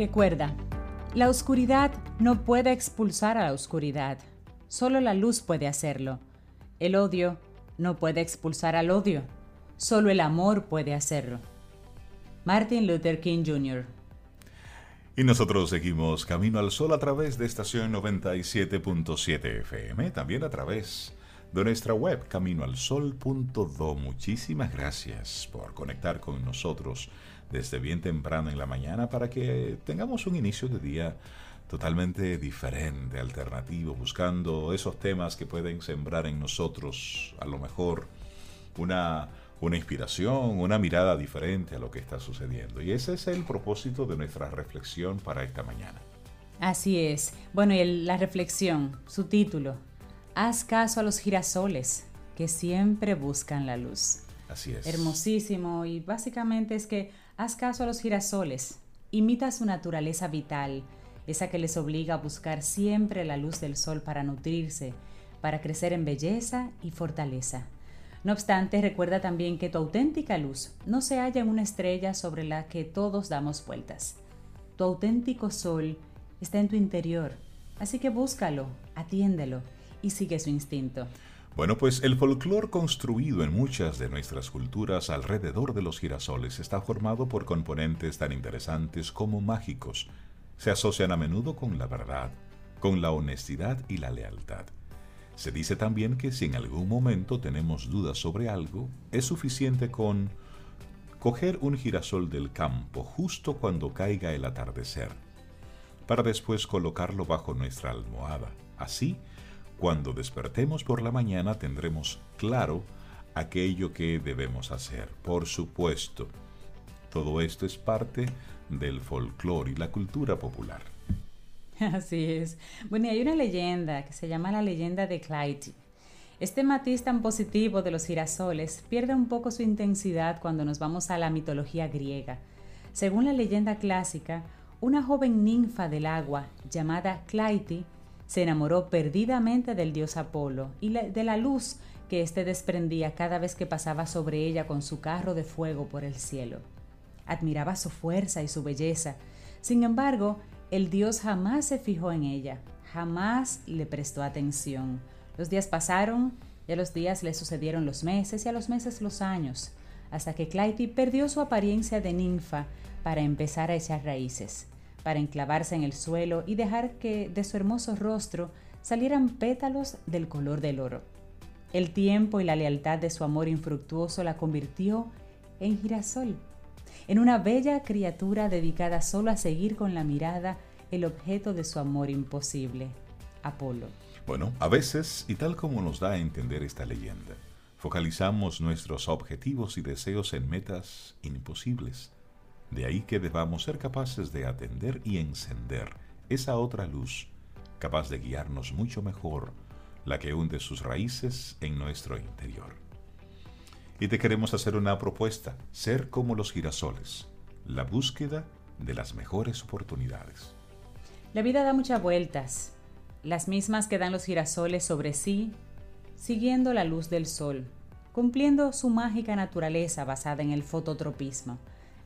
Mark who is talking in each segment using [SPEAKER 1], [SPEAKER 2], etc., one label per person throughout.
[SPEAKER 1] Recuerda, la oscuridad no puede expulsar a la oscuridad, solo la luz puede hacerlo. El odio no puede expulsar al odio, solo el amor puede hacerlo. Martin Luther King Jr.
[SPEAKER 2] Y nosotros seguimos Camino al Sol a través de estación 97.7 FM, también a través de nuestra web caminoalsol.do. Muchísimas gracias por conectar con nosotros desde bien temprano en la mañana para que tengamos un inicio de día totalmente diferente, alternativo, buscando esos temas que pueden sembrar en nosotros a lo mejor una, una inspiración, una mirada diferente a lo que está sucediendo. Y ese es el propósito de nuestra reflexión para esta mañana.
[SPEAKER 1] Así es. Bueno, y la reflexión, su título, Haz caso a los girasoles que siempre buscan la luz.
[SPEAKER 2] Así es.
[SPEAKER 1] Hermosísimo y básicamente es que haz caso a los girasoles, imita su naturaleza vital, esa que les obliga a buscar siempre la luz del sol para nutrirse, para crecer en belleza y fortaleza. No obstante, recuerda también que tu auténtica luz no se halla en una estrella sobre la que todos damos vueltas. Tu auténtico sol está en tu interior, así que búscalo, atiéndelo y sigue su instinto.
[SPEAKER 2] Bueno, pues el folclore construido en muchas de nuestras culturas alrededor de los girasoles está formado por componentes tan interesantes como mágicos. Se asocian a menudo con la verdad, con la honestidad y la lealtad. Se dice también que si en algún momento tenemos dudas sobre algo, es suficiente con coger un girasol del campo justo cuando caiga el atardecer, para después colocarlo bajo nuestra almohada. Así, cuando despertemos por la mañana tendremos claro aquello que debemos hacer. Por supuesto, todo esto es parte del folclore y la cultura popular.
[SPEAKER 1] Así es. Bueno, y hay una leyenda que se llama la leyenda de Clyde. Este matiz tan positivo de los girasoles pierde un poco su intensidad cuando nos vamos a la mitología griega. Según la leyenda clásica, una joven ninfa del agua llamada Clytie se enamoró perdidamente del dios Apolo y de la luz que éste desprendía cada vez que pasaba sobre ella con su carro de fuego por el cielo. Admiraba su fuerza y su belleza. Sin embargo, el dios jamás se fijó en ella, jamás le prestó atención. Los días pasaron y a los días le sucedieron los meses y a los meses los años, hasta que Clytie perdió su apariencia de ninfa para empezar a echar raíces para enclavarse en el suelo y dejar que de su hermoso rostro salieran pétalos del color del oro. El tiempo y la lealtad de su amor infructuoso la convirtió en girasol, en una bella criatura dedicada solo a seguir con la mirada el objeto de su amor imposible, Apolo.
[SPEAKER 2] Bueno, a veces, y tal como nos da a entender esta leyenda, focalizamos nuestros objetivos y deseos en metas imposibles de ahí que debamos ser capaces de atender y encender esa otra luz, capaz de guiarnos mucho mejor, la que hunde sus raíces en nuestro interior. Y te queremos hacer una propuesta, ser como los girasoles, la búsqueda de las mejores oportunidades.
[SPEAKER 1] La vida da muchas vueltas, las mismas que dan los girasoles sobre sí, siguiendo la luz del sol, cumpliendo su mágica naturaleza basada en el fototropismo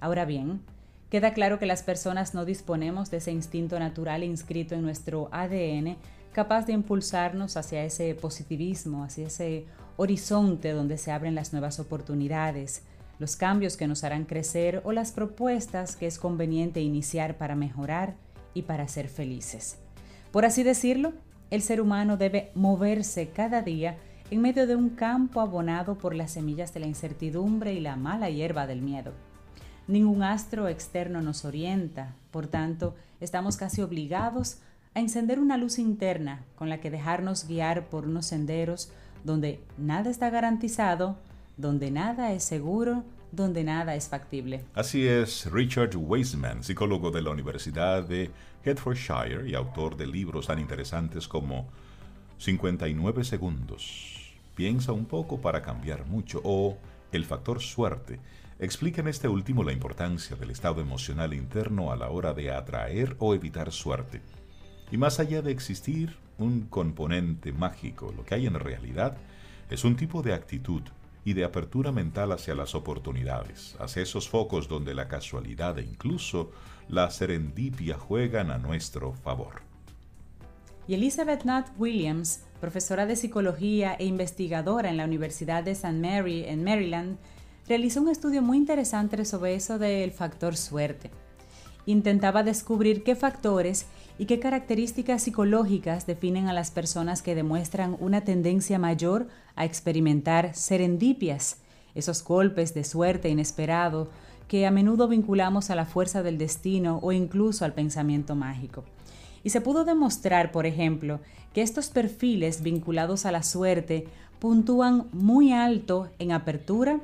[SPEAKER 1] Ahora bien, queda claro que las personas no disponemos de ese instinto natural inscrito en nuestro ADN capaz de impulsarnos hacia ese positivismo, hacia ese horizonte donde se abren las nuevas oportunidades, los cambios que nos harán crecer o las propuestas que es conveniente iniciar para mejorar y para ser felices. Por así decirlo, el ser humano debe moverse cada día en medio de un campo abonado por las semillas de la incertidumbre y la mala hierba del miedo. Ningún astro externo nos orienta, por tanto, estamos casi obligados a encender una luz interna con la que dejarnos guiar por unos senderos donde nada está garantizado, donde nada es seguro, donde nada es factible.
[SPEAKER 2] Así es, Richard Weisman, psicólogo de la Universidad de Hertfordshire y autor de libros tan interesantes como 59 segundos. Piensa un poco para cambiar mucho o El factor suerte explica en este último la importancia del estado emocional interno a la hora de atraer o evitar suerte. Y más allá de existir un componente mágico, lo que hay en realidad es un tipo de actitud y de apertura mental hacia las oportunidades, hacia esos focos donde la casualidad e incluso la serendipia juegan a nuestro favor.
[SPEAKER 1] Y Elizabeth Nutt Williams, profesora de psicología e investigadora en la Universidad de St. Mary en Maryland, realizó un estudio muy interesante sobre eso del factor suerte. Intentaba descubrir qué factores y qué características psicológicas definen a las personas que demuestran una tendencia mayor a experimentar serendipias, esos golpes de suerte inesperado que a menudo vinculamos a la fuerza del destino o incluso al pensamiento mágico. Y se pudo demostrar, por ejemplo, que estos perfiles vinculados a la suerte puntúan muy alto en apertura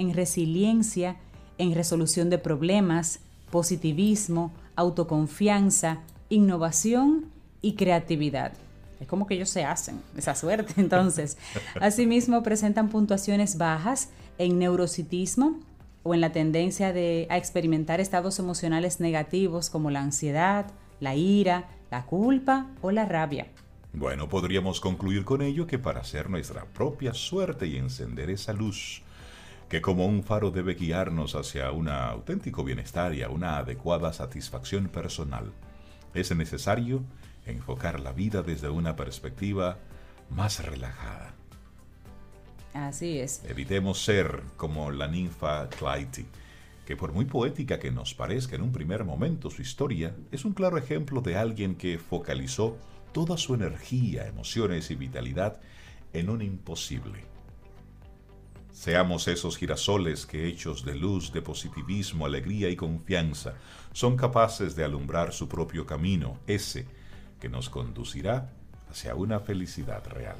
[SPEAKER 1] en resiliencia, en resolución de problemas, positivismo, autoconfianza, innovación y creatividad. Es como que ellos se hacen esa suerte. Entonces, asimismo presentan puntuaciones bajas en neurocitismo o en la tendencia de, a experimentar estados emocionales negativos como la ansiedad, la ira, la culpa o la rabia.
[SPEAKER 2] Bueno, podríamos concluir con ello que para hacer nuestra propia suerte y encender esa luz que como un faro debe guiarnos hacia un auténtico bienestar y a una adecuada satisfacción personal, es necesario enfocar la vida desde una perspectiva más relajada.
[SPEAKER 1] Así es.
[SPEAKER 2] Evitemos ser como la ninfa Clytie, que por muy poética que nos parezca en un primer momento su historia, es un claro ejemplo de alguien que focalizó toda su energía, emociones y vitalidad en un imposible Seamos esos girasoles que hechos de luz, de positivismo, alegría y confianza, son capaces de alumbrar su propio camino, ese que nos conducirá hacia una felicidad real.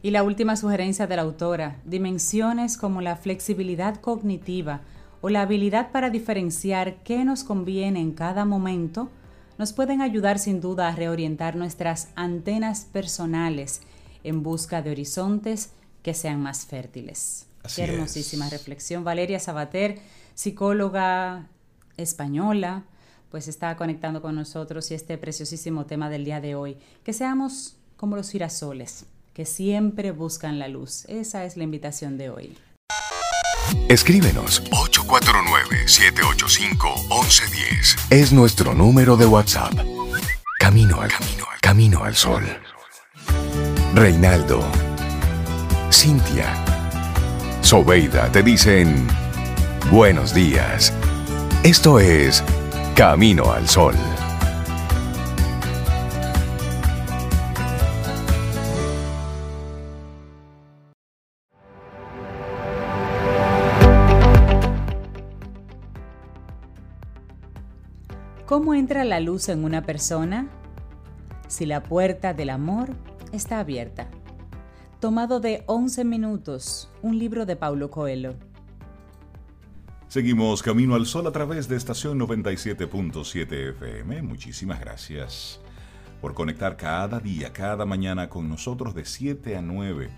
[SPEAKER 1] Y la última sugerencia de la autora, dimensiones como la flexibilidad cognitiva o la habilidad para diferenciar qué nos conviene en cada momento, nos pueden ayudar sin duda a reorientar nuestras antenas personales en busca de horizontes que sean más fértiles. Qué hermosísima reflexión. Valeria Sabater, psicóloga española, pues está conectando con nosotros y este preciosísimo tema del día de hoy. Que seamos como los girasoles, que siempre buscan la luz. Esa es la invitación de hoy.
[SPEAKER 3] Escríbenos 849-785-1110. Es nuestro número de WhatsApp. Camino al camino, al camino al sol. Reinaldo Cintia, Sobeida te dicen buenos días. Esto es Camino al Sol.
[SPEAKER 1] ¿Cómo entra la luz en una persona? Si la puerta del amor está abierta tomado de 11 minutos, un libro de Paulo Coelho.
[SPEAKER 2] Seguimos Camino al Sol a través de estación 97.7 FM. Muchísimas gracias por conectar cada día, cada mañana con nosotros de 7 a 9.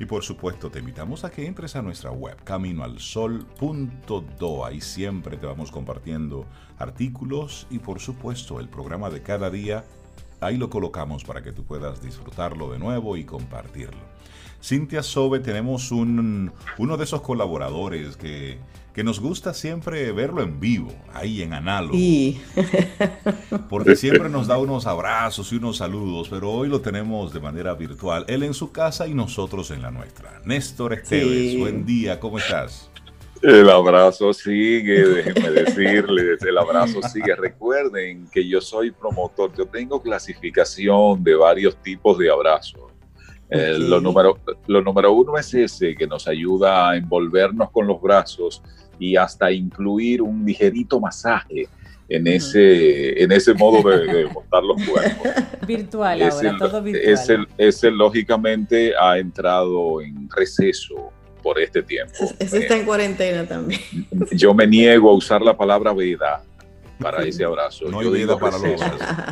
[SPEAKER 2] Y por supuesto te invitamos a que entres a nuestra web caminoalsol.do. Ahí siempre te vamos compartiendo artículos y por supuesto el programa de cada día ahí lo colocamos para que tú puedas disfrutarlo de nuevo y compartirlo. Cintia Sobe, tenemos un, uno de esos colaboradores que, que, nos gusta siempre verlo en vivo, ahí en análogo. Porque siempre nos da unos abrazos y unos saludos, pero hoy lo tenemos de manera virtual. Él en su casa y nosotros en la nuestra. Néstor Esteves, buen día, ¿cómo estás?
[SPEAKER 4] El abrazo sigue, déjenme decirles, el abrazo sigue. Recuerden que yo soy promotor, yo tengo clasificación de varios tipos de abrazos. Lo, número, lo número uno es ese, que nos ayuda a envolvernos con los brazos y hasta incluir un ligerito masaje en ese, en ese modo de, montar los cuerpos.
[SPEAKER 1] Virtual ahora, todo virtual.
[SPEAKER 4] ese, lógicamente ha entrado en receso por este tiempo.
[SPEAKER 5] Ese está en cuarentena también.
[SPEAKER 4] Yo me niego a usar la palabra vida para ese abrazo.
[SPEAKER 2] No
[SPEAKER 4] yo
[SPEAKER 2] hay vida para los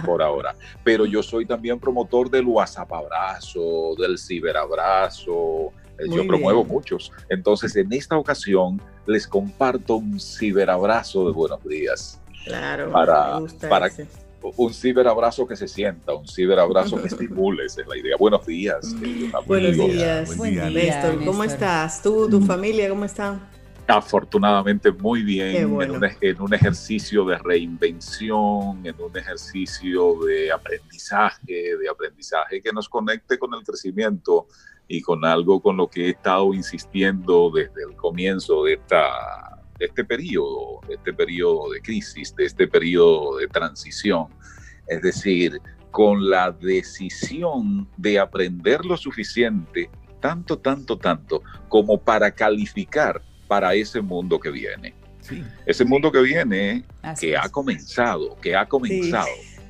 [SPEAKER 4] por ahora. Pero yo soy también promotor del WhatsApp abrazo, del ciberabrazo. Eh, yo promuevo muchos. Entonces, en esta ocasión les comparto un ciberabrazo de buenos días.
[SPEAKER 5] Claro.
[SPEAKER 4] Para, para, un ciberabrazo que se sienta, un ciberabrazo que estimule, esa es la idea. Buenos días.
[SPEAKER 5] Buenos días. Buen día, Néstor. ¿Cómo estás? ¿Tú, tu mm. familia, cómo están?
[SPEAKER 4] Afortunadamente muy bien, en, un, en, un, ejercicio de reinvención, en un ejercicio de aprendizaje, de aprendizaje que nos conecte con el crecimiento y con algo con lo que he estado insistiendo desde el comienzo de esta de este periodo, de este periodo de crisis, de este periodo de transición. Es decir, con la decisión de aprender lo suficiente, tanto, tanto, tanto, como para calificar para ese mundo que viene. Ese mundo que viene, que ha comenzado, que ha comenzado,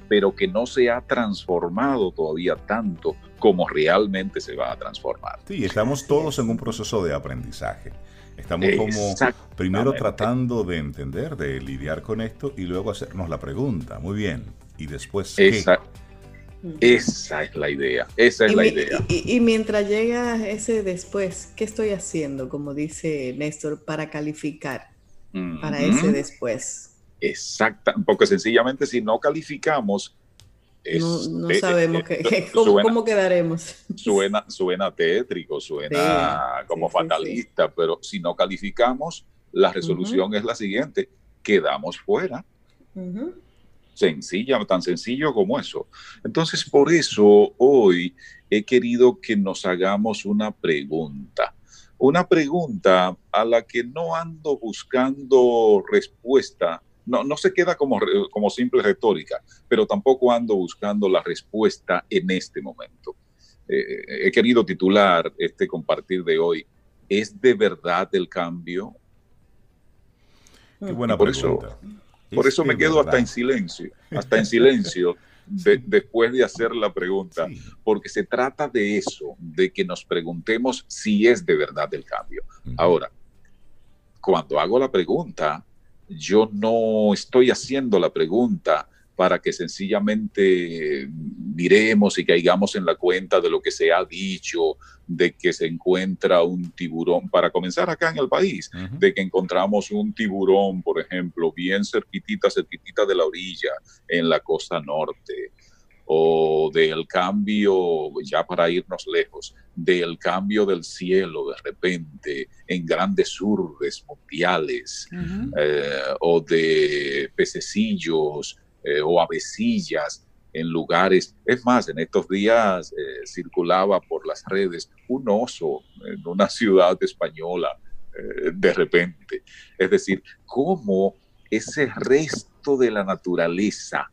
[SPEAKER 4] pero que no se ha transformado todavía tanto como realmente se va a transformar.
[SPEAKER 2] Sí, estamos todos en un proceso de aprendizaje. Estamos como primero tratando de entender, de lidiar con esto y luego hacernos la pregunta. Muy bien. ¿Y después
[SPEAKER 4] Esa, esa es la idea. Esa es la idea.
[SPEAKER 5] Y, mientras llega ese después, ¿qué estoy haciendo, como dice Néstor, para calificar para ese después?
[SPEAKER 4] Exacta, porque sencillamente si no calificamos,
[SPEAKER 5] no, sabemos cómo, quedaremos.
[SPEAKER 4] Suena, suena tétrico, suena como fatalista, pero si no calificamos, la resolución es la siguiente, quedamos fuera. Sencilla, tan sencillo como eso. Entonces, por eso hoy he querido que nos hagamos una pregunta. Una pregunta a la que no ando buscando respuesta no, no se queda como, como simple retórica, pero tampoco ando buscando la respuesta en este momento. Eh, he querido titular este compartir de hoy, ¿es de verdad el cambio?
[SPEAKER 2] Qué buena
[SPEAKER 4] por Eso, por eso me quedo hasta en silencio, hasta en silencio. después de hacer la pregunta, porque se trata de eso, de que nos preguntemos si es de verdad el cambio. Ahora, cuando hago la pregunta, yo no estoy haciendo la pregunta para que sencillamente miremos y caigamos en la cuenta de lo que se ha dicho, de que se encuentra un tiburón, para comenzar acá en el país, de que encontramos un tiburón, por ejemplo, bien cerquitita, cerquitita de la orilla, en la costa norte, o del cambio, ya para irnos lejos, del cambio del cielo de repente en grandes urbes mundiales, eh, o de pececillos eh, o avecillas en lugares. Es más, en estos días eh, circulaba por las redes un oso en una ciudad española de repente. Es decir, cómo ese resto de la naturaleza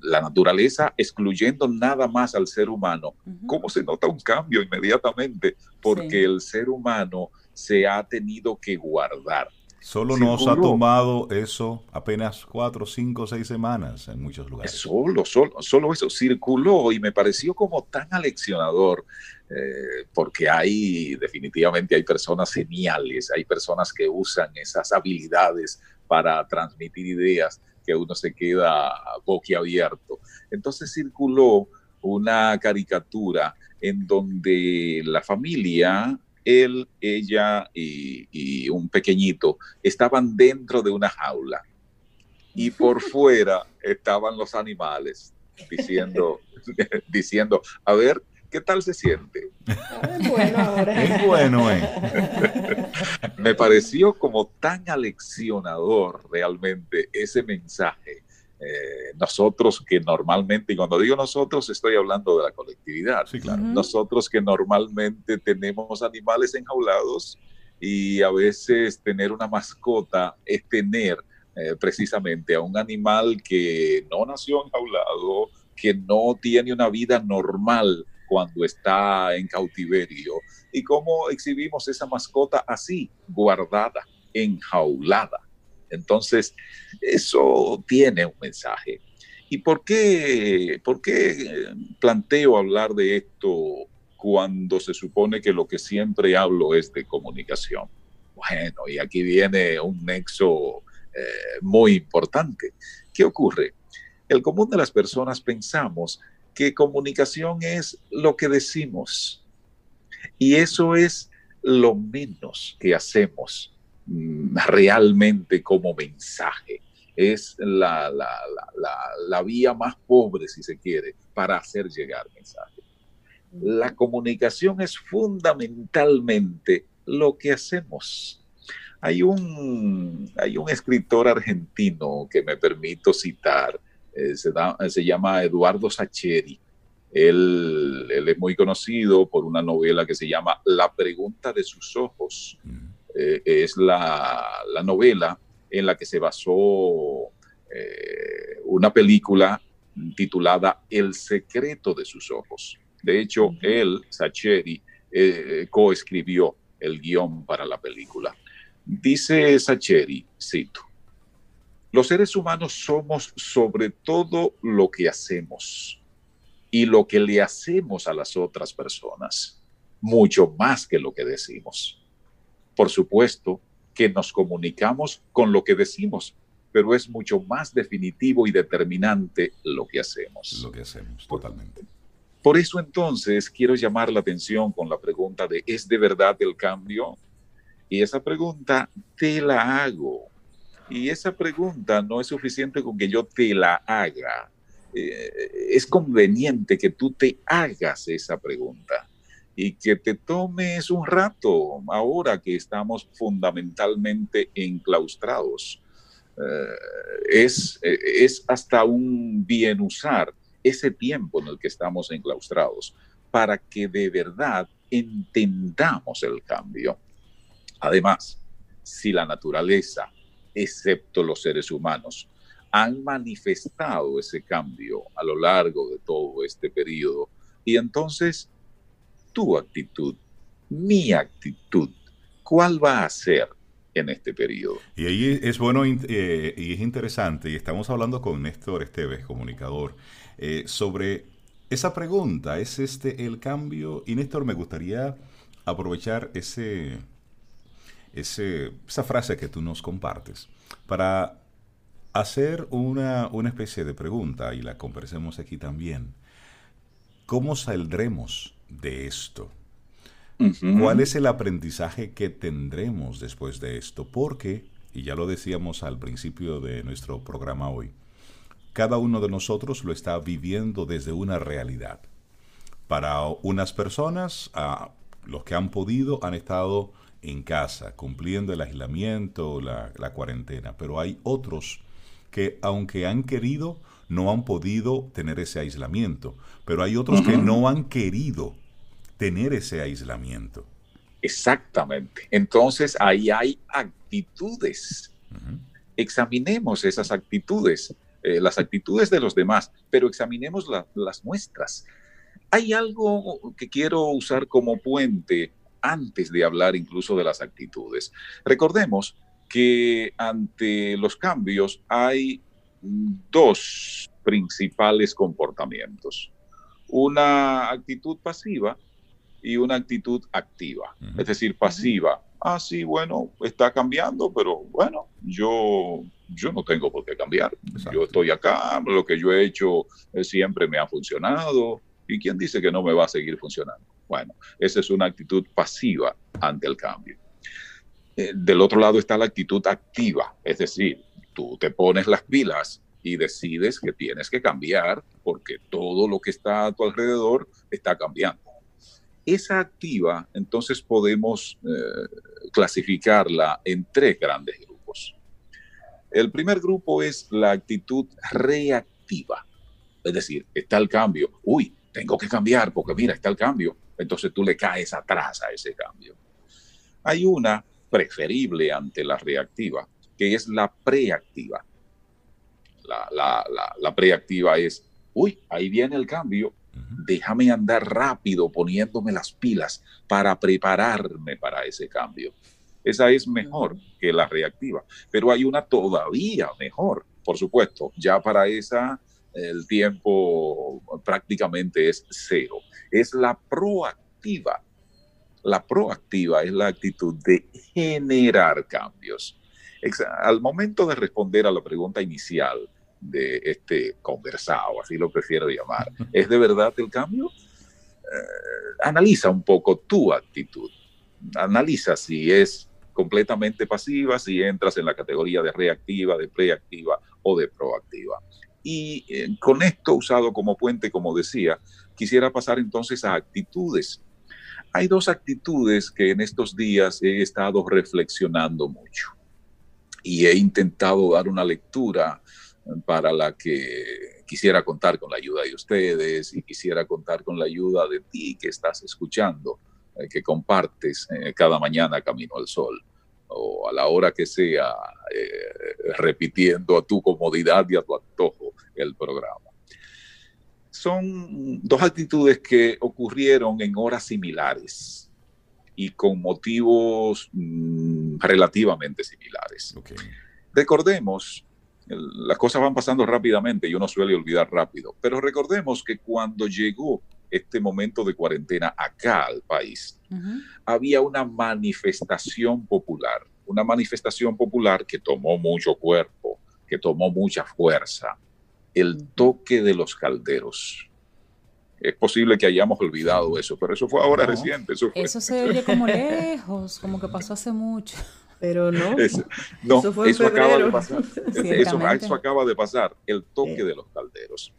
[SPEAKER 4] la naturaleza excluyendo nada más al ser humano, ¿cómo se nota un cambio inmediatamente? Porque el ser humano se ha tenido que guardar.
[SPEAKER 2] Solo nos ha tomado eso apenas cuatro, cinco, seis semanas en muchos lugares.
[SPEAKER 4] Solo, solo, solo eso circuló y me pareció como tan aleccionador, eh, porque hay, definitivamente hay personas geniales, hay personas que usan esas habilidades para transmitir ideas que uno se queda boquiabierto. Entonces circuló una caricatura en donde la familia, él, ella y, un pequeñito estaban dentro de una jaula y por fuera estaban los animales diciendo, diciendo, a ver, ¿qué tal se siente?
[SPEAKER 5] Es bueno ahora.
[SPEAKER 2] Es bueno, eh.
[SPEAKER 4] Me pareció como tan aleccionador realmente ese mensaje. Eh, nosotros que normalmente, y cuando digo nosotros, estoy hablando de la colectividad.
[SPEAKER 2] Sí, claro.
[SPEAKER 4] Nosotros que normalmente tenemos animales enjaulados y a veces tener una mascota es tener eh, precisamente a un animal que no nació enjaulado, que no tiene una vida normal cuando está en cautiverio. Y cómo exhibimos esa mascota así, guardada, enjaulada. Entonces, eso tiene un mensaje. ¿Y por qué, por qué planteo hablar de esto cuando se supone que lo que siempre hablo es de comunicación? Bueno, y aquí viene un nexo eh, muy importante. ¿Qué ocurre? El común de las personas pensamos que comunicación es lo que decimos y eso es lo menos que hacemos realmente como mensaje. Es la, la, la, la, vía más pobre, si se quiere, para hacer llegar mensaje. La comunicación es fundamentalmente lo que hacemos. Hay un, hay un escritor argentino que me permito citar, eh, se, da, se, llama Eduardo Sacheri. Él, él, es muy conocido por una novela que se llama La pregunta de sus ojos. Eh, es la, la, novela en la que se basó eh, una película titulada El secreto de sus ojos. De hecho, él, Sacheri, eh, coescribió el guion para la película. Dice Sacheri, cito, los seres humanos somos sobre todo lo que hacemos y lo que le hacemos a las otras personas, mucho más que lo que decimos. Por supuesto que nos comunicamos con lo que decimos, pero es mucho más definitivo y determinante lo que hacemos.
[SPEAKER 2] Lo que hacemos, totalmente.
[SPEAKER 4] Por eso entonces quiero llamar la atención con la pregunta de ¿es de verdad el cambio? Y esa pregunta te la hago. Y esa pregunta no es suficiente con que yo te la haga. Eh, es conveniente que tú te hagas esa pregunta y que te tomes un rato ahora que estamos fundamentalmente enclaustrados. Eh, es, es hasta un bien usar ese tiempo en el que estamos enclaustrados para que de verdad entendamos el cambio. Además, si la naturaleza, excepto los seres humanos, han manifestado ese cambio a lo largo de todo este periodo, y entonces tu actitud, mi actitud, ¿cuál va a ser en este periodo?
[SPEAKER 2] Y ahí es bueno eh, y es interesante, y estamos hablando con Néstor Esteves, comunicador, eh, sobre esa pregunta, ¿es este el cambio? Y Néstor, me gustaría aprovechar ese, esa frase que tú nos compartes para hacer una, una especie de pregunta y la conversemos aquí también. ¿Cómo saldremos de esto? ¿Cuál es el aprendizaje que tendremos después de esto? Porque, y ya lo decíamos al principio de nuestro programa hoy, cada uno de nosotros lo está viviendo desde una realidad. Para unas personas, a los que han podido han estado en casa, cumpliendo el aislamiento, la, la cuarentena, pero hay otros que aunque han querido, no han podido tener ese aislamiento, pero hay otros que no han querido tener ese aislamiento.
[SPEAKER 4] Exactamente. Entonces ahí hay actitudes. Examinemos esas actitudes. Eh, las actitudes de los demás, pero examinemos las nuestras. Hay algo que quiero usar como puente antes de hablar incluso de las actitudes. Recordemos que ante los cambios hay dos principales comportamientos. Una actitud pasiva y una actitud activa. Es decir, pasiva. Ah, sí, bueno, está cambiando, pero bueno, yo yo no tengo por qué cambiar. Yo estoy acá, lo que yo he hecho eh, siempre me ha funcionado. ¿Y quién dice que no me va a seguir funcionando? Bueno, esa es una actitud pasiva ante el cambio. Eh, del otro lado está la actitud activa, es decir, tú te pones las pilas y decides que tienes que cambiar porque todo lo que está a tu alrededor está cambiando. Esa activa, entonces podemos eh, clasificarla en tres grandes grupos. El primer grupo es la actitud reactiva, es decir, está el cambio. Uy, tengo que cambiar porque mira, está el cambio. Entonces tú le caes atrás a ese cambio. Hay una preferible ante la reactiva, que es la preactiva. La, la, la preactiva es, uy, ahí viene el cambio, déjame andar rápido poniéndome las pilas para prepararme para ese cambio. Esa es mejor que la reactiva, pero hay una todavía mejor, por supuesto, ya para esa el tiempo prácticamente es cero. Es la proactiva. La proactiva es la actitud de generar cambios. Al momento de responder a la pregunta inicial, de este conversado, así lo prefiero llamar. ¿Es de verdad el cambio? Eh, analiza un poco tu actitud. Analiza si es completamente pasiva, si entras en la categoría de reactiva, de preactiva o de proactiva. Y eh, con esto usado como puente, como decía, quisiera pasar entonces a actitudes. Hay dos actitudes que en estos días he estado reflexionando mucho y he intentado dar una lectura para la que quisiera contar con la ayuda de ustedes y quisiera contar con la ayuda de ti que estás escuchando, eh, que compartes eh, cada mañana Camino al Sol o a la hora que sea, eh, repitiendo a tu comodidad y a tu antojo el programa. Son dos actitudes que ocurrieron en horas similares y con motivos relativamente similares. Recordemos las cosas van pasando rápidamente y uno suele olvidar rápido. Pero recordemos que cuando llegó este momento de cuarentena acá al país, había una manifestación popular, una manifestación popular que tomó mucho cuerpo, que tomó mucha fuerza, el toque de los calderos. Es posible que hayamos olvidado eso, pero eso fue ahora reciente.
[SPEAKER 1] Eso, eso se oye como lejos, como que pasó hace mucho.
[SPEAKER 5] Pero no,
[SPEAKER 4] eso, acaba de pasar. Eso, acaba de pasar, el toque de los calderos.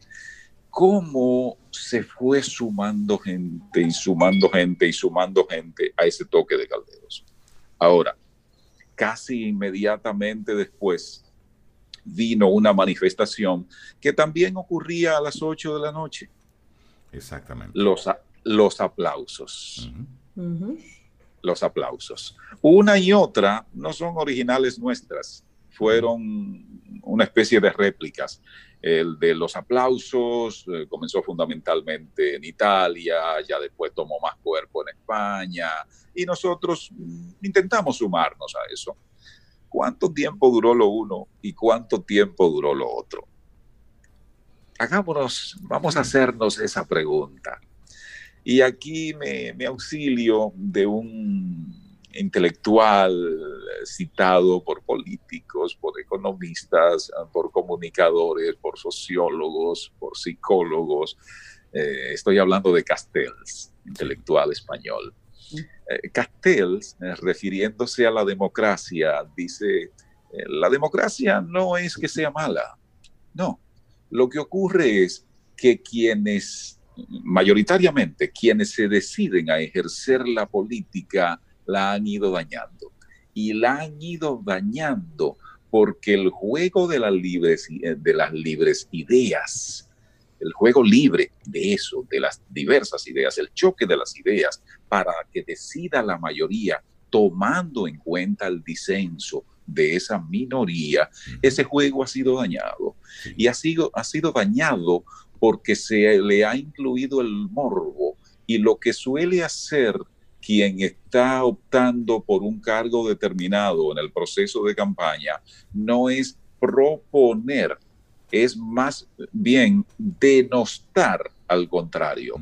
[SPEAKER 4] ¿Cómo se fue sumando gente y sumando gente y sumando gente a ese toque de calderos? Ahora, casi inmediatamente después vino una manifestación que también ocurría a las 8 de la noche.
[SPEAKER 2] Exactamente.
[SPEAKER 4] Los, los aplausos los aplausos. Una y otra no son originales nuestras, fueron una especie de réplicas. El de los aplausos eh, comenzó fundamentalmente en Italia, ya después tomó más cuerpo en España y nosotros mm, intentamos sumarnos a eso. ¿Cuánto tiempo duró lo uno y cuánto tiempo duró lo otro? Hagámonos, vamos a hacernos esa pregunta. Y aquí me, auxilio de un intelectual citado por políticos, por economistas, por comunicadores, por sociólogos, por psicólogos. Eh, estoy hablando de Castells, intelectual español. Eh, Castells, eh, refiriéndose a la democracia, dice, la democracia no es que sea mala, no. Lo que ocurre es que quienes mayoritariamente quienes se deciden a ejercer la política la han ido dañando. Y la han ido dañando porque el juego de las libres, de las libres ideas, el juego libre de eso, de las diversas ideas, el choque de las ideas para que decida la mayoría tomando en cuenta el disenso de esa minoría, ese juego ha sido dañado. Y ha sido, ha sido dañado porque se le ha incluido el morbo y lo que suele hacer quien está optando por un cargo determinado en el proceso de campaña no es proponer, es más bien denostar al contrario.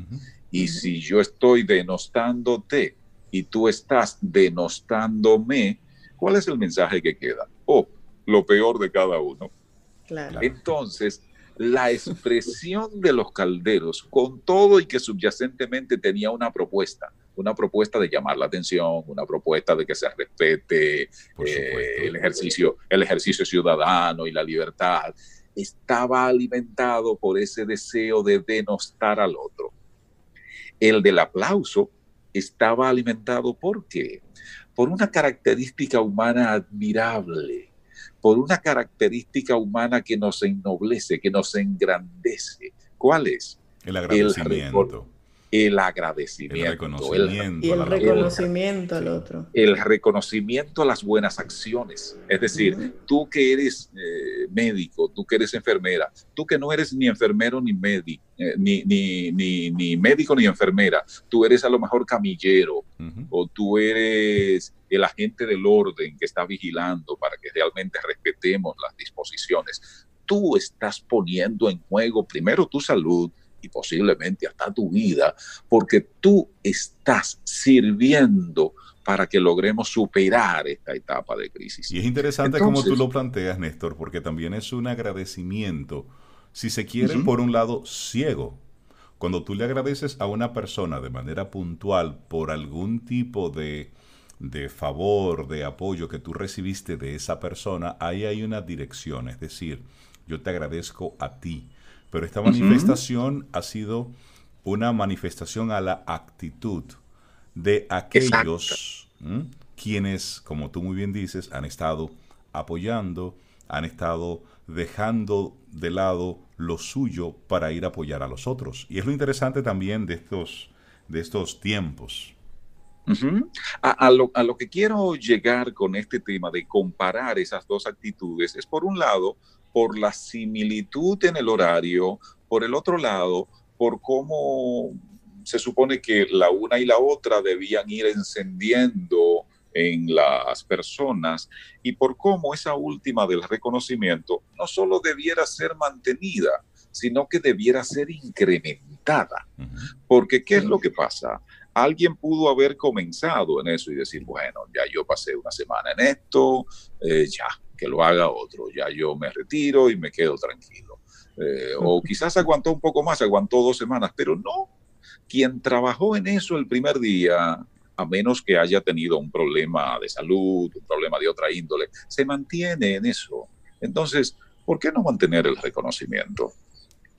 [SPEAKER 4] Y si yo estoy denostándote y tú estás denostándome, ¿cuál es el mensaje que queda? Oh, lo peor de cada uno. Claro. Entonces, la expresión de los calderos, con todo y que subyacentemente tenía una propuesta, una propuesta de llamar la atención, una propuesta de que se respete eh, el, ejercicio, el ejercicio ciudadano y la libertad. estaba alimentado por ese deseo de denostar al otro. El del aplauso estaba alimentado por qué? Por una característica humana admirable, por una característica humana que nos ennoblece, que nos engrandece. ¿Cuál es?
[SPEAKER 2] El agradecimiento
[SPEAKER 4] el agradecimiento.
[SPEAKER 2] El reconocimiento.
[SPEAKER 5] y el reconocimiento al otro.
[SPEAKER 4] El reconocimiento a las buenas acciones. Es decir, tú que eres eh, médico, tú que eres enfermera, tú que no eres ni enfermero ni, médico, eh, ni, ni, ni, médico ni enfermera, tú eres a lo mejor camillero o tú eres el agente del orden que está vigilando para que realmente respetemos las disposiciones. Tú estás poniendo en juego primero tu salud, y posiblemente hasta tu vida, porque tú estás sirviendo para que logremos superar esta etapa de crisis.
[SPEAKER 2] Y es interesante como tú lo planteas, Néstor, porque también es un agradecimiento, si se quiere, por un lado, ciego. Cuando tú le agradeces a una persona de manera puntual por algún tipo de, de favor, de apoyo que tú recibiste de esa persona, ahí hay una dirección, es decir, yo te agradezco a ti pero esta manifestación ha sido una manifestación a la actitud de aquellos quienes, como tú muy bien dices, han estado apoyando, han estado dejando de lado lo suyo para ir a apoyar a los otros. Y es lo interesante también de estos, de estos tiempos.
[SPEAKER 4] a, lo, a, lo, que quiero llegar con este tema de comparar esas dos actitudes es, por un lado, por la similitud en el horario, por el otro lado, por cómo se supone que la una y la otra debían ir encendiendo en las personas y por cómo esa última del reconocimiento no solo debiera ser mantenida, sino que debiera ser incrementada. Porque ¿qué es lo que pasa? Alguien pudo haber comenzado en eso y decir, bueno, ya yo pasé una semana en esto, eh, ya, que lo haga otro, ya yo me retiro y me quedo tranquilo. Eh, o quizás aguantó un poco más, aguantó dos semanas, pero no. Quien trabajó en eso el primer día, a menos que haya tenido un problema de salud, un problema de otra índole, se mantiene en eso. Entonces, ¿por qué no mantener el reconocimiento?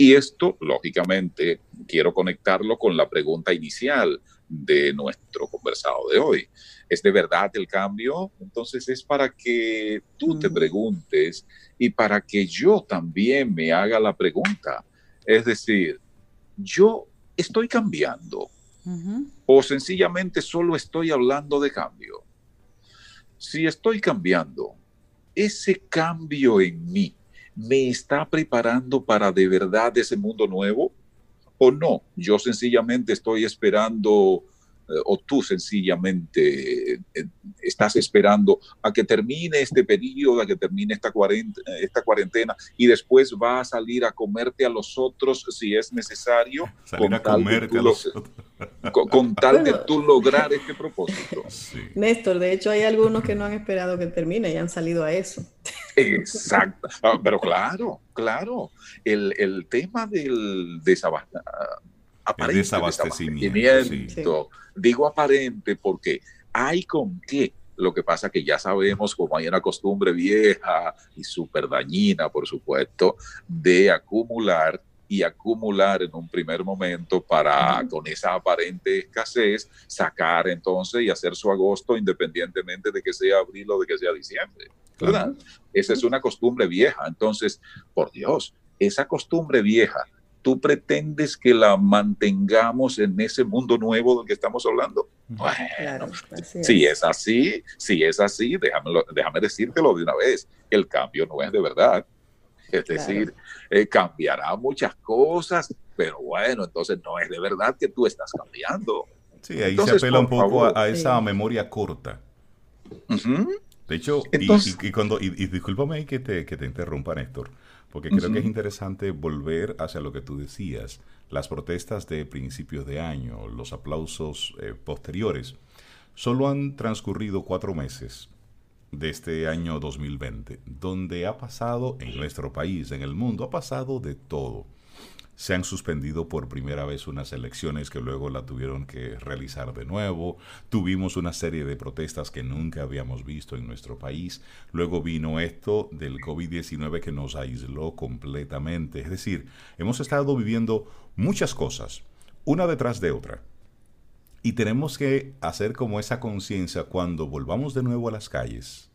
[SPEAKER 4] Y esto, lógicamente, quiero conectarlo con la pregunta inicial de nuestro conversado de hoy. ¿Es de verdad el cambio? Entonces es para que tú te preguntes y para que yo también me haga la pregunta. Es decir, yo estoy cambiando o sencillamente solo estoy hablando de cambio. Si estoy cambiando, ese cambio en mí me está preparando para de verdad ese mundo nuevo o no. Yo sencillamente estoy esperando o tú sencillamente eh, estás esperando a que termine este periodo, a que termine esta cuarentena, esta cuarentena y después va a salir a comerte a los otros si es necesario.
[SPEAKER 2] con a comerte a los otros.
[SPEAKER 4] Con, tal de tú lograr este propósito.
[SPEAKER 5] Néstor, de hecho hay algunos que no han esperado que termine y han salido a eso.
[SPEAKER 4] Exacto, ah, pero claro, claro, el, el tema del desabastecimiento aparente desabastecimiento. Digo aparente porque hay con qué. Lo que pasa que ya sabemos, como hay una costumbre vieja y súper dañina, por supuesto, de acumular y acumular en un primer momento para con esa aparente escasez sacar entonces y hacer su agosto independientemente de que sea abril o de que sea diciembre. ¿verdad? Esa es una costumbre vieja. Entonces, por Dios, esa costumbre vieja tú pretendes que la mantengamos en ese mundo nuevo del que estamos hablando? Bueno, si es así, si es así, déjame, déjame decírtelo de una vez, el cambio no es de verdad. Es decir, eh, cambiará muchas cosas, pero bueno, entonces no es de verdad que tú estás cambiando.
[SPEAKER 2] Sí, ahí se apela un poco a, esa memoria corta. De hecho, y, cuando, y, discúlpame que te, que te interrumpa, Néstor, porque creo que es interesante volver hacia lo que tú decías, las protestas de principios de año, los aplausos eh, posteriores. Solo han transcurrido cuatro meses de este año 2020, donde ha pasado en nuestro país, en el mundo, ha pasado de todo. Se han suspendido por primera vez unas elecciones que luego la tuvieron que realizar de nuevo, tuvimos una serie de protestas que nunca habíamos visto en nuestro país, luego vino esto del COVID-19 que nos aisló completamente, es decir, hemos estado viviendo muchas cosas, una detrás de otra. Y tenemos que hacer como esa conciencia cuando volvamos de nuevo a las calles,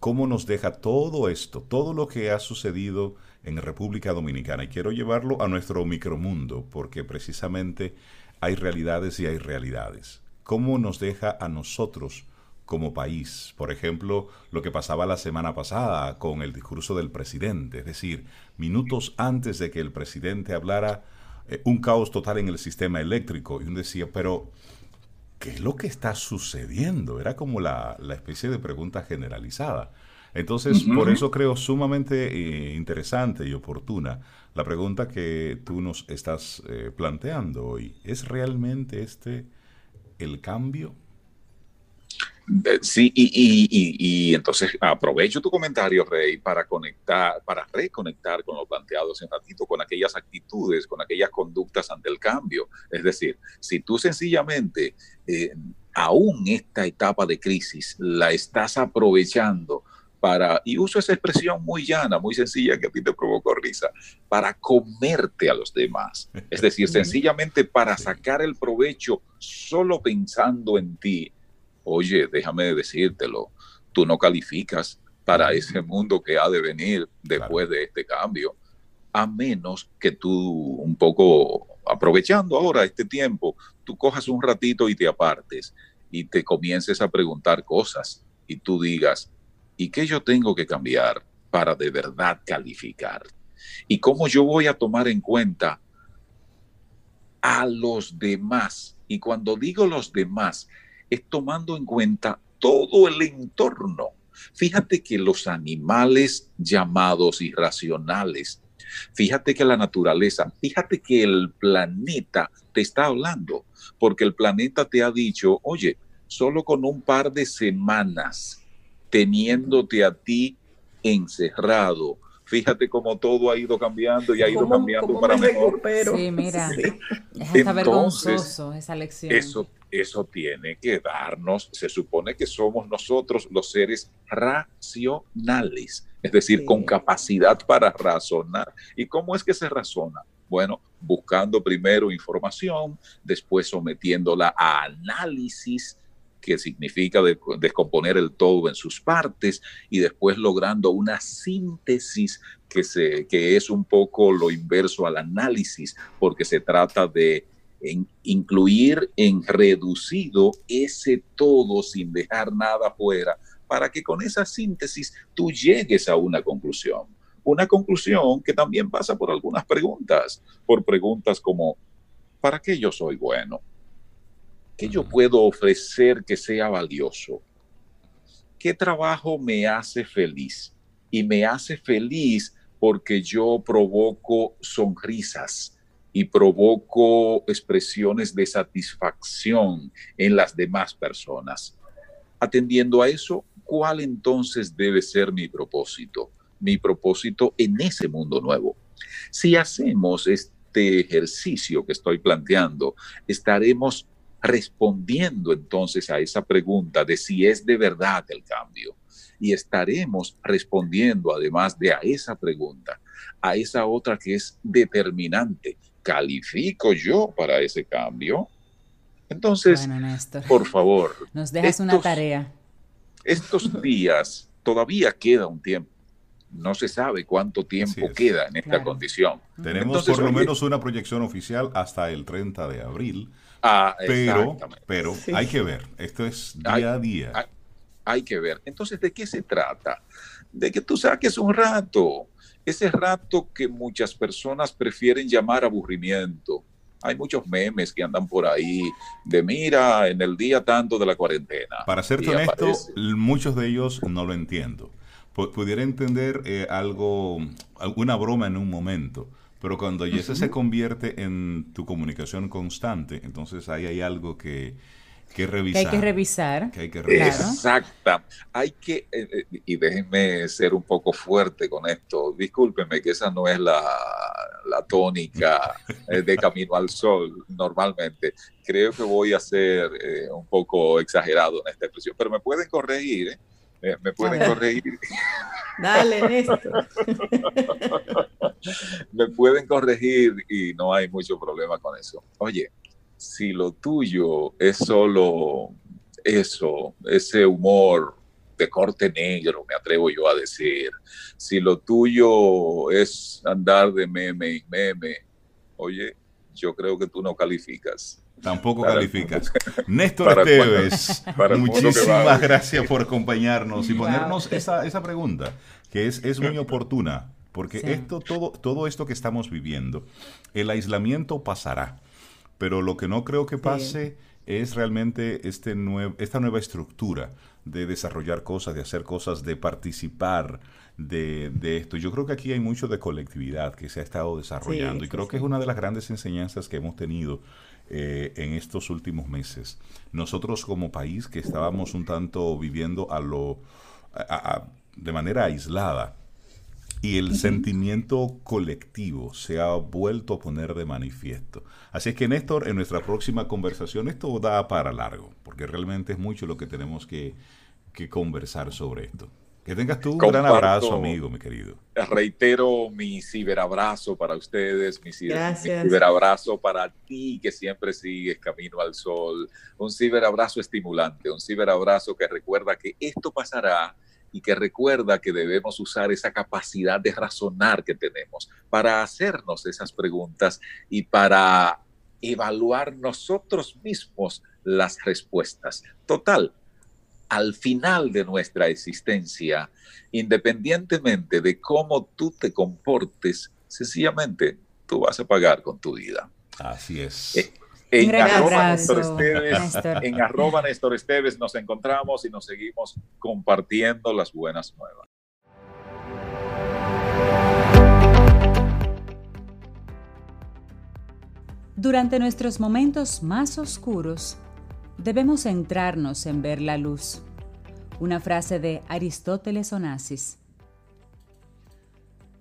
[SPEAKER 2] cómo nos deja todo esto, todo lo que ha sucedido en República Dominicana. Y quiero llevarlo a nuestro micromundo, porque precisamente hay realidades y hay realidades. ¿Cómo nos deja a nosotros como país? Por ejemplo, lo que pasaba la semana pasada con el discurso del presidente, es decir, minutos antes de que el presidente hablara, eh, un caos total en el sistema eléctrico. Y uno decía, pero ¿qué es lo que está sucediendo? Era como la, la especie de pregunta generalizada. Entonces, por eso creo sumamente eh, interesante y oportuna la pregunta que tú nos estás eh, planteando hoy. ¿Es realmente este el cambio?
[SPEAKER 4] Eh, sí, y, entonces aprovecho tu comentario, Rey, para conectar, para reconectar con lo planteado hace un ratito, con aquellas actitudes, con aquellas conductas ante el cambio. Es decir, si tú sencillamente, aún esta etapa de crisis, la estás aprovechando para, y uso esa expresión muy llana, muy sencilla que a ti te provocó risa, para comerte a los demás. Es decir, sencillamente para sacar el provecho solo pensando en ti. Oye, déjame decírtelo, tú no calificas para ese mundo que ha de venir después de este cambio, a menos que tú un poco, aprovechando ahora este tiempo, tú cojas un ratito y te apartes y te comiences a preguntar cosas y tú digas, ¿Y qué yo tengo que cambiar para de verdad calificar? ¿Y cómo yo voy a tomar en cuenta a los demás? Y cuando digo los demás, es tomando en cuenta todo el entorno. Fíjate que los animales llamados irracionales, fíjate que la naturaleza, fíjate que el planeta te está hablando, porque el planeta te ha dicho, oye, solo con un par de semanas teniéndote a ti encerrado. Fíjate cómo todo ha ido cambiando y ha ido cambiando para mejor.
[SPEAKER 1] Sí, mira, es hasta vergonzoso esa lección.
[SPEAKER 4] Eso, eso tiene que darnos, se supone que somos nosotros los seres racionales, es decir, con capacidad para razonar. ¿Y cómo es que se razona? Bueno, buscando primero información, después sometiéndola a análisis, que significa descomponer el todo en sus partes y después logrando una síntesis que, se, que es un poco lo inverso al análisis, porque se trata de incluir en reducido ese todo sin dejar nada fuera, para que con esa síntesis tú llegues a una conclusión. Una conclusión que también pasa por algunas preguntas, por preguntas como, ¿para qué yo soy bueno? ¿Qué yo puedo ofrecer que sea valioso? ¿Qué trabajo me hace feliz? Y me hace feliz porque yo provoco sonrisas y provoco expresiones de satisfacción en las demás personas. Atendiendo a eso, ¿cuál entonces debe ser mi propósito? Mi propósito en ese mundo nuevo. Si hacemos este ejercicio que estoy planteando, estaremos respondiendo entonces a esa pregunta de si es de verdad el cambio. Y estaremos respondiendo además de a esa pregunta, a esa otra que es determinante. ¿Califico yo para ese cambio? Entonces, por favor.
[SPEAKER 1] Nos dejas una tarea.
[SPEAKER 4] Estos días todavía queda un tiempo. No se sabe cuánto tiempo queda en esta condición.
[SPEAKER 2] Tenemos por lo menos una proyección oficial hasta el 30 de abril Ah, pero, pero hay que ver, esto es día a día.
[SPEAKER 4] Hay, que ver. Entonces, ¿de qué se trata? De que tú saques un rato, ese rato que muchas personas prefieren llamar aburrimiento. Hay muchos memes que andan por ahí de mira en el día tanto de la cuarentena.
[SPEAKER 2] Para ser honesto, muchos de ellos no lo entiendo. pudiera entender eh, algo, alguna broma en un momento, pero cuando ya se convierte en tu comunicación constante, entonces ahí hay algo que que revisar.
[SPEAKER 1] Que hay que revisar.
[SPEAKER 2] Que hay que
[SPEAKER 4] revisar. Exacta. Hay que, eh, eh, y déjenme ser un poco fuerte con esto. Discúlpenme que esa no es la, la tónica eh, de Camino al Sol normalmente. Creo que voy a ser un poco exagerado en esta expresión, pero me pueden corregir, me pueden corregir.
[SPEAKER 5] Dale, Néstor.
[SPEAKER 4] me pueden corregir y no hay mucho problema con eso. Oye, si lo tuyo es solo eso, ese humor de corte negro, me atrevo yo a decir, si lo tuyo es andar de meme y meme, oye, yo creo que tú no calificas.
[SPEAKER 2] Tampoco calificas. Néstor Esteves, muchísimas gracias por acompañarnos y ponernos esa, esa pregunta, que es, es muy oportuna, porque esto, todo, todo esto que estamos viviendo, el aislamiento pasará pero lo que no creo que pase es realmente este esta nueva estructura de desarrollar cosas, de hacer cosas, de participar de, esto. Yo creo que aquí hay mucho de colectividad que se ha estado desarrollando y creo que es una de las grandes enseñanzas que hemos tenido eh, en estos últimos meses. Nosotros como país que estábamos un tanto viviendo a lo, de manera aislada, y el sentimiento colectivo se ha vuelto a poner de manifiesto. Así es que Néstor, en nuestra próxima conversación, esto da para largo, porque realmente es mucho lo que tenemos que, conversar sobre esto. Que tengas tú un gran abrazo, amigo, mi querido.
[SPEAKER 4] Reitero mi ciberabrazo para ustedes, mi, ciberabrazo para ti que siempre sigues camino al sol. Un ciberabrazo estimulante, un ciberabrazo que recuerda que esto pasará y que recuerda que debemos usar esa capacidad de razonar que tenemos para hacernos esas preguntas y para evaluar nosotros mismos las respuestas. Total, al final de nuestra existencia, independientemente de cómo tú te comportes, sencillamente tú vas a pagar con tu vida.
[SPEAKER 2] Así es.
[SPEAKER 4] Eh, en arroba, Néstor Esteves, en arroba Néstor Esteves nos encontramos y nos seguimos compartiendo las buenas nuevas.
[SPEAKER 1] Durante nuestros momentos más oscuros, debemos centrarnos en ver la luz. Una frase de Aristóteles Onassis.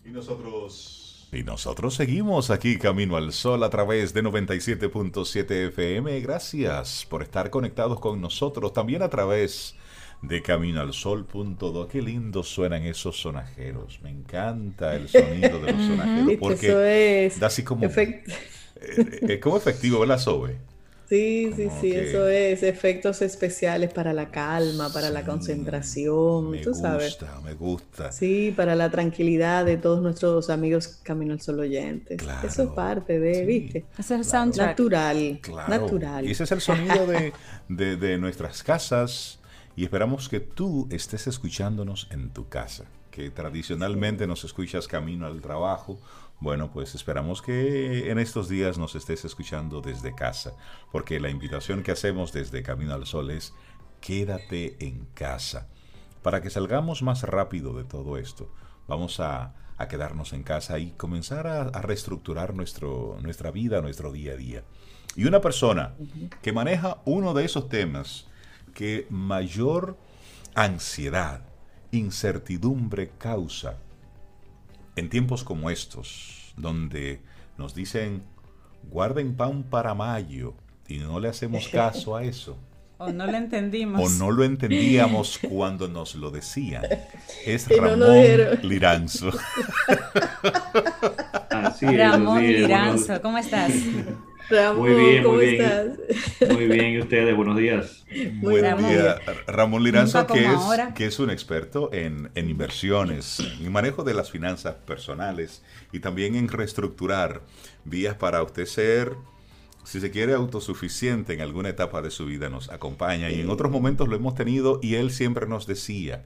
[SPEAKER 2] Y nosotros y nosotros seguimos aquí Camino al Sol a través de 97.7 FM. Gracias por estar conectados con nosotros también a través de caminoalsol.do. Qué lindo suenan esos sonajeros. Me encanta el sonido de los sonajeros porque da así como, eh, eh, como efectivo, ¿verdad, Sobe?
[SPEAKER 5] Sí, sí, sí, eso es efectos especiales para la calma, para la concentración, tú sabes.
[SPEAKER 2] Me gusta, me gusta.
[SPEAKER 5] Sí, para la tranquilidad de todos nuestros amigos Camino al Sol oyentes. eso es parte de, ¿viste?
[SPEAKER 1] es el soundtrack.
[SPEAKER 5] Natural, natural.
[SPEAKER 2] Y ese es el sonido de, de nuestras casas y esperamos que tú estés escuchándonos en tu casa, que tradicionalmente nos escuchas camino al trabajo bueno, pues esperamos que en estos días nos estés escuchando desde casa, porque la invitación que hacemos desde Camino al Sol es quédate en casa. Para que salgamos más rápido de todo esto, vamos a, quedarnos en casa y comenzar a, reestructurar nuestro, nuestra vida, nuestro día a día. Y una persona que maneja uno de esos temas que mayor ansiedad, incertidumbre causa en tiempos como estos, donde nos dicen, guarden pan para mayo, y no le hacemos caso a eso.
[SPEAKER 1] O no lo entendimos.
[SPEAKER 2] O no lo entendíamos cuando nos lo decían. Es Ramón Liranzo.
[SPEAKER 1] Ramón Liranzo, ¿cómo estás?
[SPEAKER 6] Muy bien, muy bien. Muy bien, ¿y ustedes? Buenos días.
[SPEAKER 2] Buenos días. Ramón Liranzo, que es, que es un experto en, en inversiones, en manejo de las finanzas personales y también en reestructurar vías para usted ser si se quiere autosuficiente en alguna etapa de su vida, nos acompaña y en otros momentos lo hemos tenido y él siempre nos decía,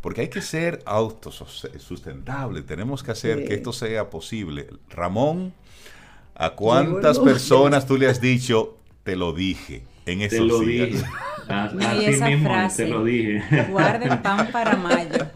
[SPEAKER 2] porque hay que ser autosustentable, tenemos que hacer que esto sea posible. Ramón ¿A cuántas personas tú le has dicho, te lo dije en esos
[SPEAKER 6] te lo
[SPEAKER 2] días?
[SPEAKER 6] Dije. Así mismo, te lo dije.
[SPEAKER 1] Guarden pan para mayo.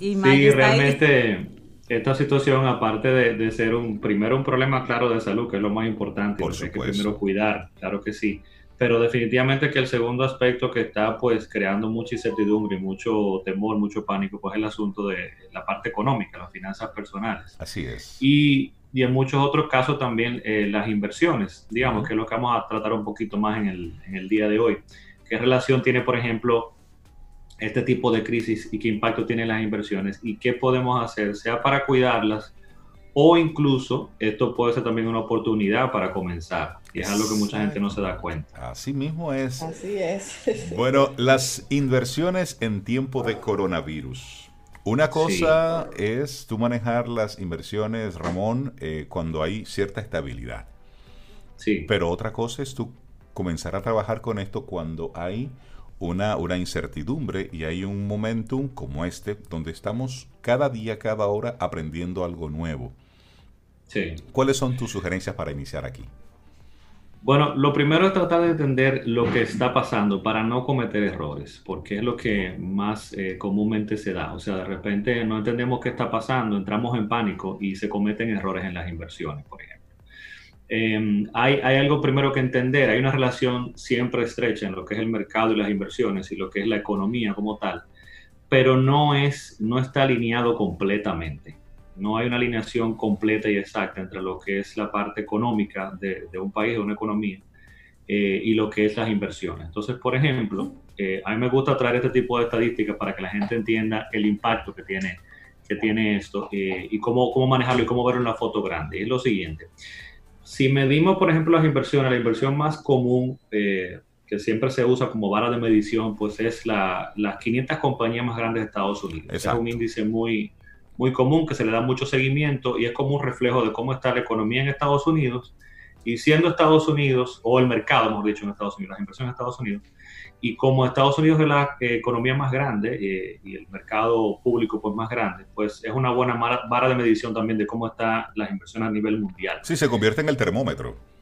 [SPEAKER 6] Y sí, realmente esta situación, aparte de, ser un primero un problema claro de salud, que es lo más importante,
[SPEAKER 2] Por
[SPEAKER 6] hay que primero cuidar, claro que sí, pero definitivamente que el segundo aspecto que está pues creando mucha incertidumbre y mucho temor, mucho pánico, pues es el asunto de la parte económica, las finanzas personales.
[SPEAKER 2] Así es.
[SPEAKER 6] Y, y en muchos otros casos también eh, las inversiones, digamos, que es lo que vamos a tratar un poquito más en el, en el día de hoy. ¿Qué relación tiene, por ejemplo, este tipo de crisis y qué impacto tienen las inversiones y qué podemos hacer, sea para cuidarlas o incluso esto puede ser también una oportunidad para comenzar. Y es algo que mucha gente no se da cuenta.
[SPEAKER 2] Así mismo es.
[SPEAKER 5] Así es.
[SPEAKER 2] Bueno, las inversiones en tiempo de coronavirus. Una cosa es tú manejar las inversiones, Ramón, eh, cuando hay cierta estabilidad.
[SPEAKER 6] Sí.
[SPEAKER 2] Pero otra cosa es tú comenzar a trabajar con esto cuando hay una, una incertidumbre y hay un momentum como este donde estamos cada día, cada hora aprendiendo algo nuevo.
[SPEAKER 6] Sí.
[SPEAKER 2] ¿Cuáles son tus sugerencias para iniciar aquí?
[SPEAKER 6] Bueno, lo primero es tratar de entender lo que está pasando para no cometer errores, porque es lo que más eh, comúnmente se da. O sea, de repente no entendemos qué está pasando, entramos en pánico y se cometen errores en las inversiones, por ejemplo. Em, hay, hay, algo primero que entender, hay una relación siempre estrecha en lo que es el mercado y las inversiones y lo que es la economía como tal, pero no, es, no está alineado completamente no hay una alineación completa y exacta entre lo que es la parte económica de, un país, de una economía, eh, y lo que es las inversiones. Entonces, por ejemplo, eh, a mí me gusta traer este tipo de estadísticas para que la gente entienda el impacto que tiene, que tiene esto eh, y cómo, cómo manejarlo y cómo verlo en la foto grande. Es lo siguiente. Si medimos, por ejemplo, las inversiones, la inversión más común que siempre se usa como vara de medición, pues es la, las 500 compañías más grandes de Estados Unidos. Es un índice muy, muy común que se le da mucho seguimiento y es como un reflejo de cómo está la economía en Estados Unidos y siendo Estados Unidos, o el mercado, hemos dicho, en Estados Unidos, las inversiones en Estados Unidos, y como Estados Unidos es la eh, economía más grande eh, y el mercado público pues más grande, pues es una buena vara de medición también de cómo están las inversiones a nivel mundial.
[SPEAKER 2] Sí, se convierte en el termómetro.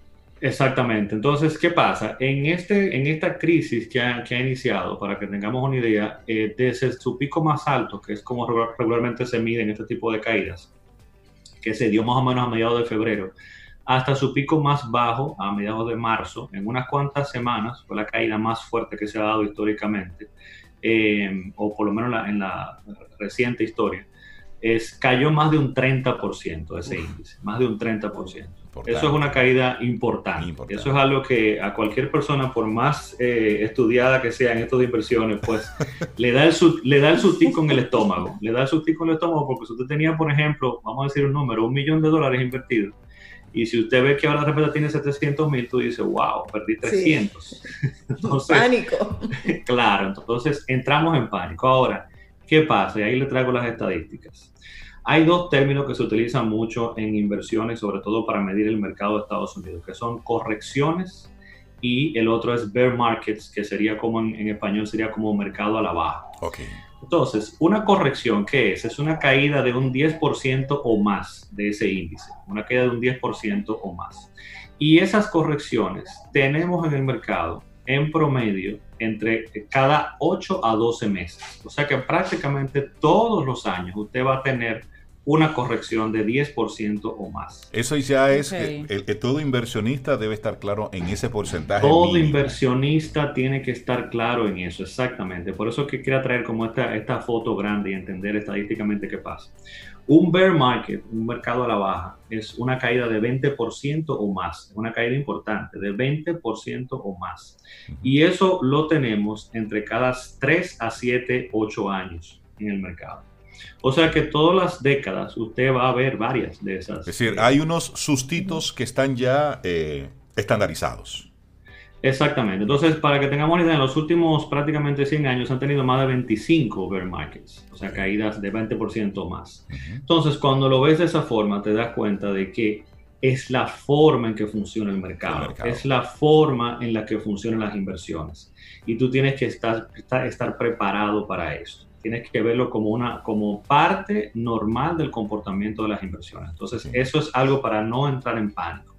[SPEAKER 6] Exactamente. Entonces, ¿qué pasa? En, este, en esta crisis que ha, iniciado, para que tengamos una idea, eh, desde su pico más alto, que es como regularmente se mide en este tipo de caídas, que se dio más o menos a mediados de febrero, hasta su pico más bajo a mediados de marzo, en unas cuantas semanas, fue la caída más fuerte que se ha dado históricamente, eh, o por lo menos en la reciente historia, es, cayó más de un 30% de ese índice, más de un 30%. Eso es una caída importante. Eso es algo que a cualquier persona, por más eh, estudiada que sea en esto de inversiones, pues le da el le da el sustico en el estómago. Le da el sustico en el estómago porque si usted tenía, por ejemplo, vamos a decir un número, un millón de dólares invertidos, y si usted ve que ahora de repente tiene 700 mil, tú dices, wow, perdí 300.
[SPEAKER 5] entonces, pánico.
[SPEAKER 6] claro, entonces entramos en pánico. Ahora, ¿qué pasa? Y ahí le traigo las estadísticas. Hay dos términos que se utilizan mucho en inversiones, sobre todo para medir el mercado de Estados Unidos, que son correcciones y el otro es bear markets, que sería como en, español sería como mercado a la baja.
[SPEAKER 2] Okay.
[SPEAKER 6] Entonces, una corrección, ¿qué es? Es una caída de un 10% o más de ese índice, una caída de un 10% o más. Y esas correcciones tenemos en el mercado en promedio entre cada 8 a 12 meses. O sea que prácticamente todos los años usted va a tener una corrección de 10% o más.
[SPEAKER 2] Eso ya es que, todo inversionista debe estar claro en ese porcentaje.
[SPEAKER 6] Todo inversionista tiene que estar claro en eso, exactamente. Por eso que quiero traer como esta, esta foto grande y entender estadísticamente qué pasa. Un bear market, un mercado a la baja, es una caída de 20% o más, una caída importante, de 20% o más. Y eso lo tenemos entre cada 3 a 7, 8 años en el mercado. O sea que todas las décadas usted va a ver varias de esas.
[SPEAKER 2] Es decir, hay unos sustitos que están ya eh, estandarizados.
[SPEAKER 6] Exactamente. Entonces, para que tengamos una idea, en los últimos prácticamente 100 años han tenido más de 25 bear markets, o sea, caídas de 20% más. Entonces, cuando lo ves de esa forma, te das cuenta de que es la forma en que funciona el mercado, es la forma en la que funcionan las inversiones. Y tú tienes que estar, estar, preparado para eso tienes que verlo como una como parte normal del comportamiento de las inversiones. Entonces, eso es algo para no entrar en pánico.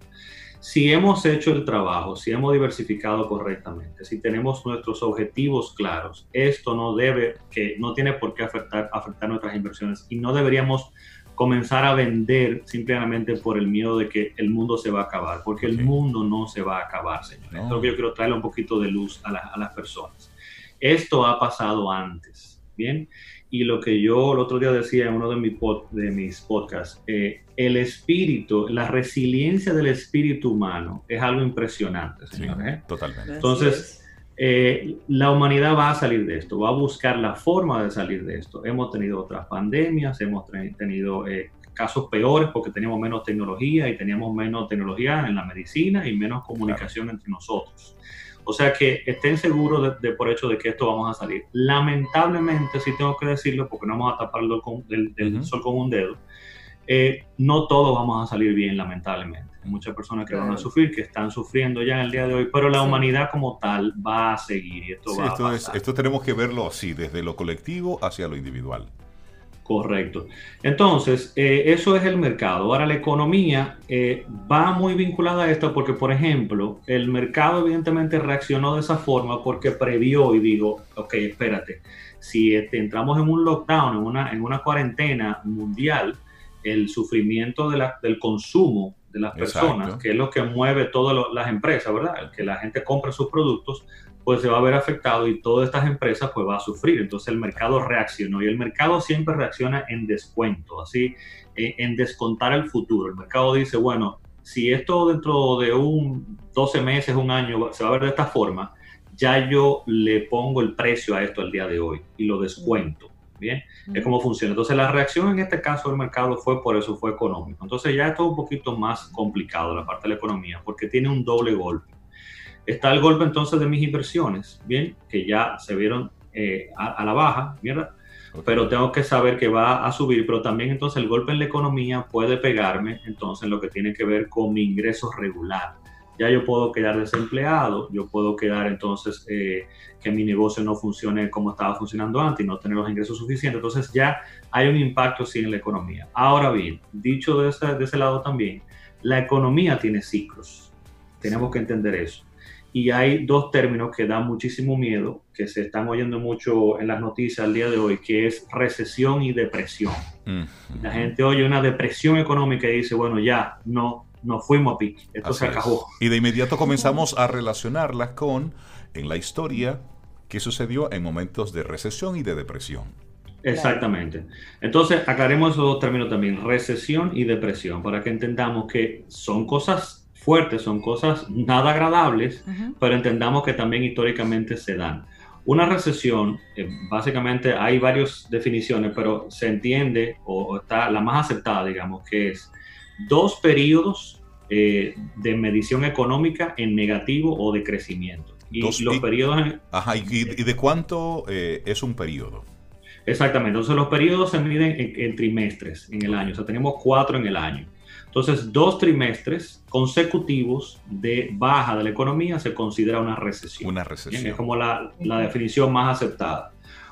[SPEAKER 6] Si hemos hecho el trabajo, si hemos diversificado correctamente, si tenemos nuestros objetivos claros, esto no debe que no tiene por qué afectar afectar nuestras inversiones y no deberíamos comenzar a vender simplemente por el miedo de que el mundo se va a acabar, porque el mundo no se va a acabar, señores. Esto es lo que yo quiero traerle un poquito de luz a, a las personas. Esto ha pasado antes, ¿bien? Y lo que yo el otro día decía en uno de mis, de mis podcasts, eh, el espíritu, la resiliencia del espíritu humano es algo impresionante, señores. ¿eh?
[SPEAKER 2] Totalmente.
[SPEAKER 6] Entonces, eh, la humanidad va a salir de esto, va a buscar la forma de salir de esto. Hemos tenido otras pandemias, hemos tenido casos peores porque teníamos menos tecnología y teníamos menos tecnología en la medicina y menos comunicación entre nosotros. O sea que estén seguros de, por hecho de que esto vamos a salir. Lamentablemente, sí tengo que decirlo, porque no vamos a taparlo con, del, sol con un dedo, eh, no todos vamos a salir bien, lamentablemente. Hay muchas personas que van a sufrir, que están sufriendo ya en el día de hoy, pero la humanidad como tal va a seguir y esto va a pasar.
[SPEAKER 2] esto tenemos que verlo así, desde lo colectivo hacia lo individual.
[SPEAKER 6] Correcto. Entonces, eh, eso es el mercado. Ahora, la economía eh, va muy vinculada a esto porque, por ejemplo, el mercado evidentemente reaccionó de esa forma porque previó y digo, ok, espérate, si este, entramos en un lockdown, en una, en una cuarentena mundial, el sufrimiento de la, del consumo de las personas, que es lo que mueve todas las empresas, ¿verdad? El que la gente compre sus productos, pues se va a ver afectado y todas estas empresas pues va a sufrir. Entonces el mercado reaccionó y el mercado siempre reacciona en descuento, así, eh, en descontar el futuro. El mercado dice, bueno, si esto dentro de un 12 meses, un año, se va a ver de esta forma, ya yo le pongo el precio a esto al día de hoy y lo descuento. Bien, es como funciona. Entonces la reacción en este caso del mercado fue por eso, fue económico. Entonces ya esto es un poquito más complicado la parte de la economía porque tiene un doble golpe. Está el golpe entonces de mis inversiones, bien, que ya se vieron eh, a, la baja, ¿verdad? Pero tengo que saber que va a subir, pero también entonces el golpe en la economía puede pegarme entonces en lo que tiene que ver con mi ingreso regular. Ya yo puedo quedar desempleado, yo puedo quedar entonces eh, que mi negocio no funcione como estaba funcionando antes y no tener los ingresos suficientes. Entonces ya hay un impacto sí en la economía. Ahora bien, dicho de ese, de ese lado también, la economía tiene ciclos. Tenemos que entender eso. Y hay dos términos que dan muchísimo miedo, que se están oyendo mucho en las noticias al día de hoy, que es recesión y depresión. La gente oye una depresión económica y dice, bueno, ya, no, no fuimos a pique, esto se acabó.
[SPEAKER 2] Y de inmediato comenzamos a relacionarlas con, en la historia, qué sucedió en momentos de recesión y de depresión.
[SPEAKER 6] Exactamente. Entonces, aclaremos esos dos términos también, recesión y depresión, para que entendamos que son cosas fuertes, son cosas nada agradables, pero entendamos que también históricamente se dan. Una recesión, eh, básicamente hay varias definiciones, pero se entiende, o, está la más aceptada, digamos, que es dos periodos eh, de medición económica en negativo o de crecimiento. Y los periodos...
[SPEAKER 2] ajá, y, de cuánto eh, es un periodo?
[SPEAKER 6] Exactamente, entonces los periodos se miden en, en, trimestres en el año, o sea, tenemos cuatro en el año. Entonces, dos trimestres consecutivos de baja de la economía se considera una recesión.
[SPEAKER 2] Una recesión.
[SPEAKER 6] Es como la, definición más aceptada.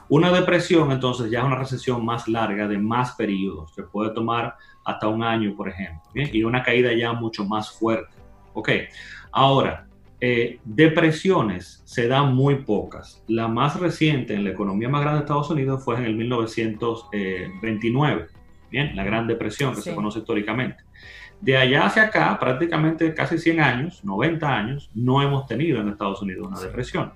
[SPEAKER 6] Una depresión, entonces, ya es una recesión más larga, de más periodos, que puede tomar hasta un año, por ejemplo, y una caída ya mucho más fuerte. Ok, ahora, eh, depresiones se dan muy pocas. La más reciente en la economía más grande de Estados Unidos fue en el 1929, bien, la Gran Depresión que se conoce históricamente. De allá hacia acá, prácticamente casi 100 años, 90 años, no hemos tenido en Estados Unidos una depresión.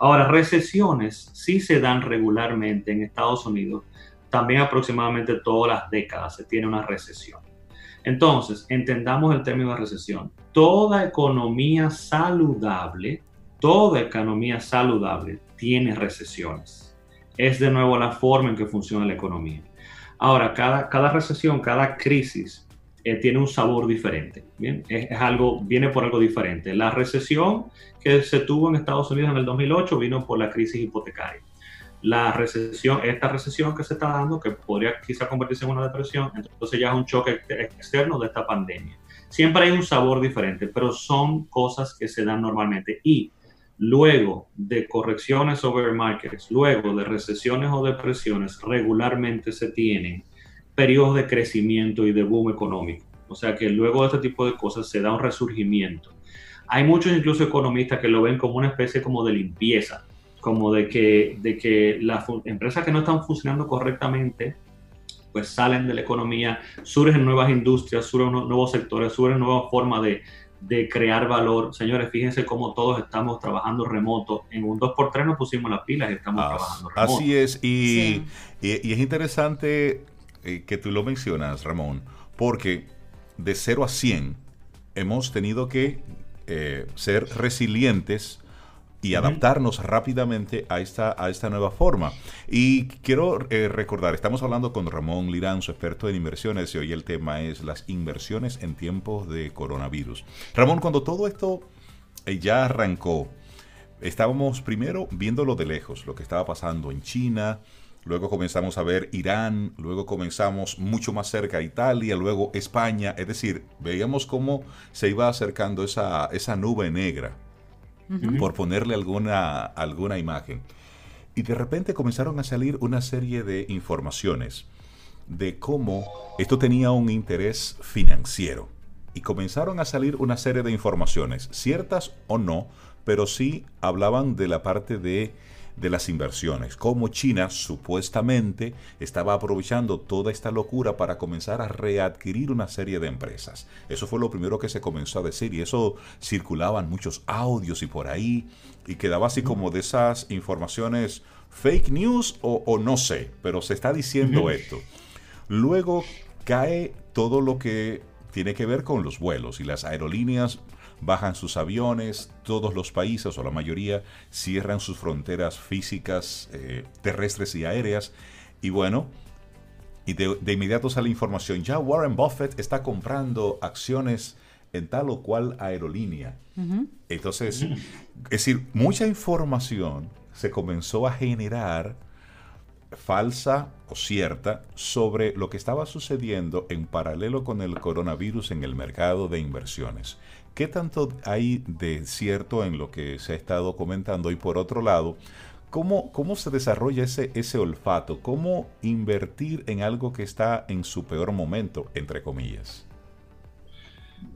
[SPEAKER 6] Ahora, recesiones sí se dan regularmente en Estados Unidos, también aproximadamente todas las décadas se tiene una recesión. Entonces, entendamos el término de recesión. Toda economía saludable, toda economía saludable tiene recesiones. Es de nuevo la forma en que funciona la economía. Ahora, cada, cada recesión, cada crisis eh, tiene un sabor diferente. Bien, es, algo, viene por algo diferente. La recesión que se tuvo en Estados Unidos en el 2008 vino por la crisis hipotecaria. La recesión, esta recesión que se está dando, que podría quizá convertirse en una depresión, entonces ya es un choque externo de esta pandemia. Siempre hay un sabor diferente, pero son cosas que se dan normalmente. Y luego de correcciones over markets, luego de recesiones o depresiones, regularmente se tienen periodos de crecimiento y de boom económico. O sea que luego de este tipo de cosas se da un resurgimiento. Hay muchos incluso economistas que lo ven como una especie como de limpieza, como de que, de que las empresas que no están funcionando correctamente pues salen de la economía, surgen nuevas industrias, surgen nuevos sectores, surgen nuevas formas de, de crear valor. Señores, fíjense cómo todos estamos trabajando remoto. En un 2x3 nos pusimos las pilas y estamos trabajando remoto.
[SPEAKER 2] Así es, y, y, es interesante eh, que tú lo mencionas, Ramón, porque de 0 a 100 hemos tenido que eh, ser resilientes y adaptarnos rápidamente a esta, a esta nueva forma. Y quiero eh, recordar, estamos hablando con Ramón Liranzo, experto en inversiones, y hoy el tema es las inversiones en tiempos de coronavirus. Ramón, cuando todo esto eh, ya arrancó, estábamos primero viéndolo de lejos, lo que estaba pasando en China, luego comenzamos a ver Irán, luego comenzamos mucho más cerca a Italia, luego España, es decir, veíamos cómo se iba acercando esa, esa nube negra por ponerle alguna, alguna imagen. Y de repente comenzaron a salir una serie de informaciones de cómo esto tenía un interés financiero. Y comenzaron a salir una serie de informaciones, ciertas o no, pero sí hablaban de la parte de de las inversiones, cómo China supuestamente estaba aprovechando toda esta locura para comenzar a readquirir una serie de empresas. Eso fue lo primero que se comenzó a decir y eso circulaban muchos audios y por ahí y quedaba así como de esas informaciones fake news o, no sé, pero se está diciendo esto. Luego cae todo lo que tiene que ver con los vuelos y las aerolíneas bajan sus aviones, todos los países o la mayoría cierran sus fronteras físicas, eh, terrestres y aéreas. Y bueno, y de, inmediato sale información, ya Warren Buffett está comprando acciones en tal o cual aerolínea. Entonces, es decir, mucha información se comenzó a generar falsa o cierta sobre lo que estaba sucediendo en paralelo con el coronavirus en el mercado de inversiones. ¿Qué tanto hay de cierto en lo que se ha estado comentando? Y por otro lado, ¿cómo, cómo se desarrolla ese, ese olfato? ¿Cómo invertir en algo que está en su peor momento, entre comillas?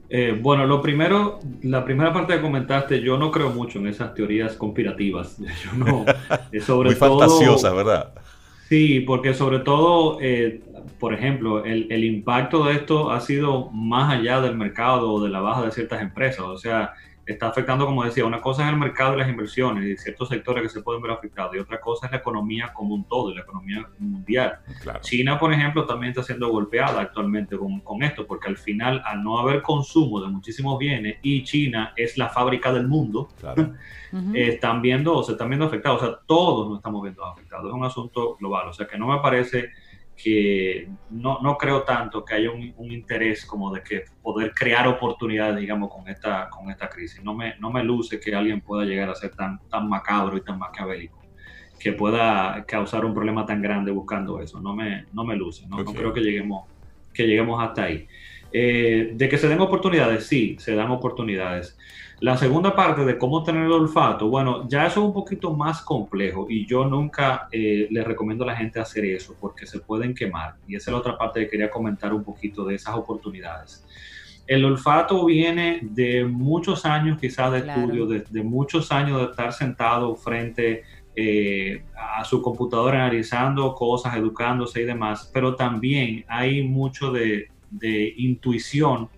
[SPEAKER 6] Eh, bueno, lo primero, la primera parte que comentaste, yo no creo mucho en esas teorías conspirativas. Yo no,
[SPEAKER 2] sobre Muy fantasiosa, ¿verdad?
[SPEAKER 6] Sí, porque sobre todo, eh, por ejemplo, el, el, impacto de esto ha sido más allá del mercado o de la baja de ciertas empresas. O sea, está afectando, como decía, una cosa es el mercado de las inversiones y ciertos sectores que se pueden ver afectados y otra cosa es la economía como un todo, la economía mundial. China, por ejemplo, también está siendo golpeada actualmente con, con, esto, porque al final, al no haber consumo de muchísimos bienes y China es la fábrica del mundo, eh, están viendo o se están viendo afectados. O sea, todos nos estamos viendo afectados. Es un asunto global. O sea, que no me parece que no, no creo tanto que haya un, un, interés como de que poder crear oportunidades, digamos, con esta, con esta crisis. No me, no me luce que alguien pueda llegar a ser tan, tan macabro y tan maquiavélico, que pueda causar un problema tan grande buscando eso. No me, no me luce, no, no creo que lleguemos, que lleguemos hasta ahí. Eh, de que se den oportunidades, sí, se dan oportunidades. La segunda parte de cómo tener el olfato, bueno, ya eso es un poquito más complejo y yo nunca eh, le recomiendo a la gente hacer eso porque se pueden quemar. Y esa es la otra parte que quería comentar un poquito de esas oportunidades. El olfato viene de muchos años quizás de estudio, de, muchos años de estar sentado frente eh, a su computadora analizando cosas, educándose y demás, pero también hay mucho de, de intuición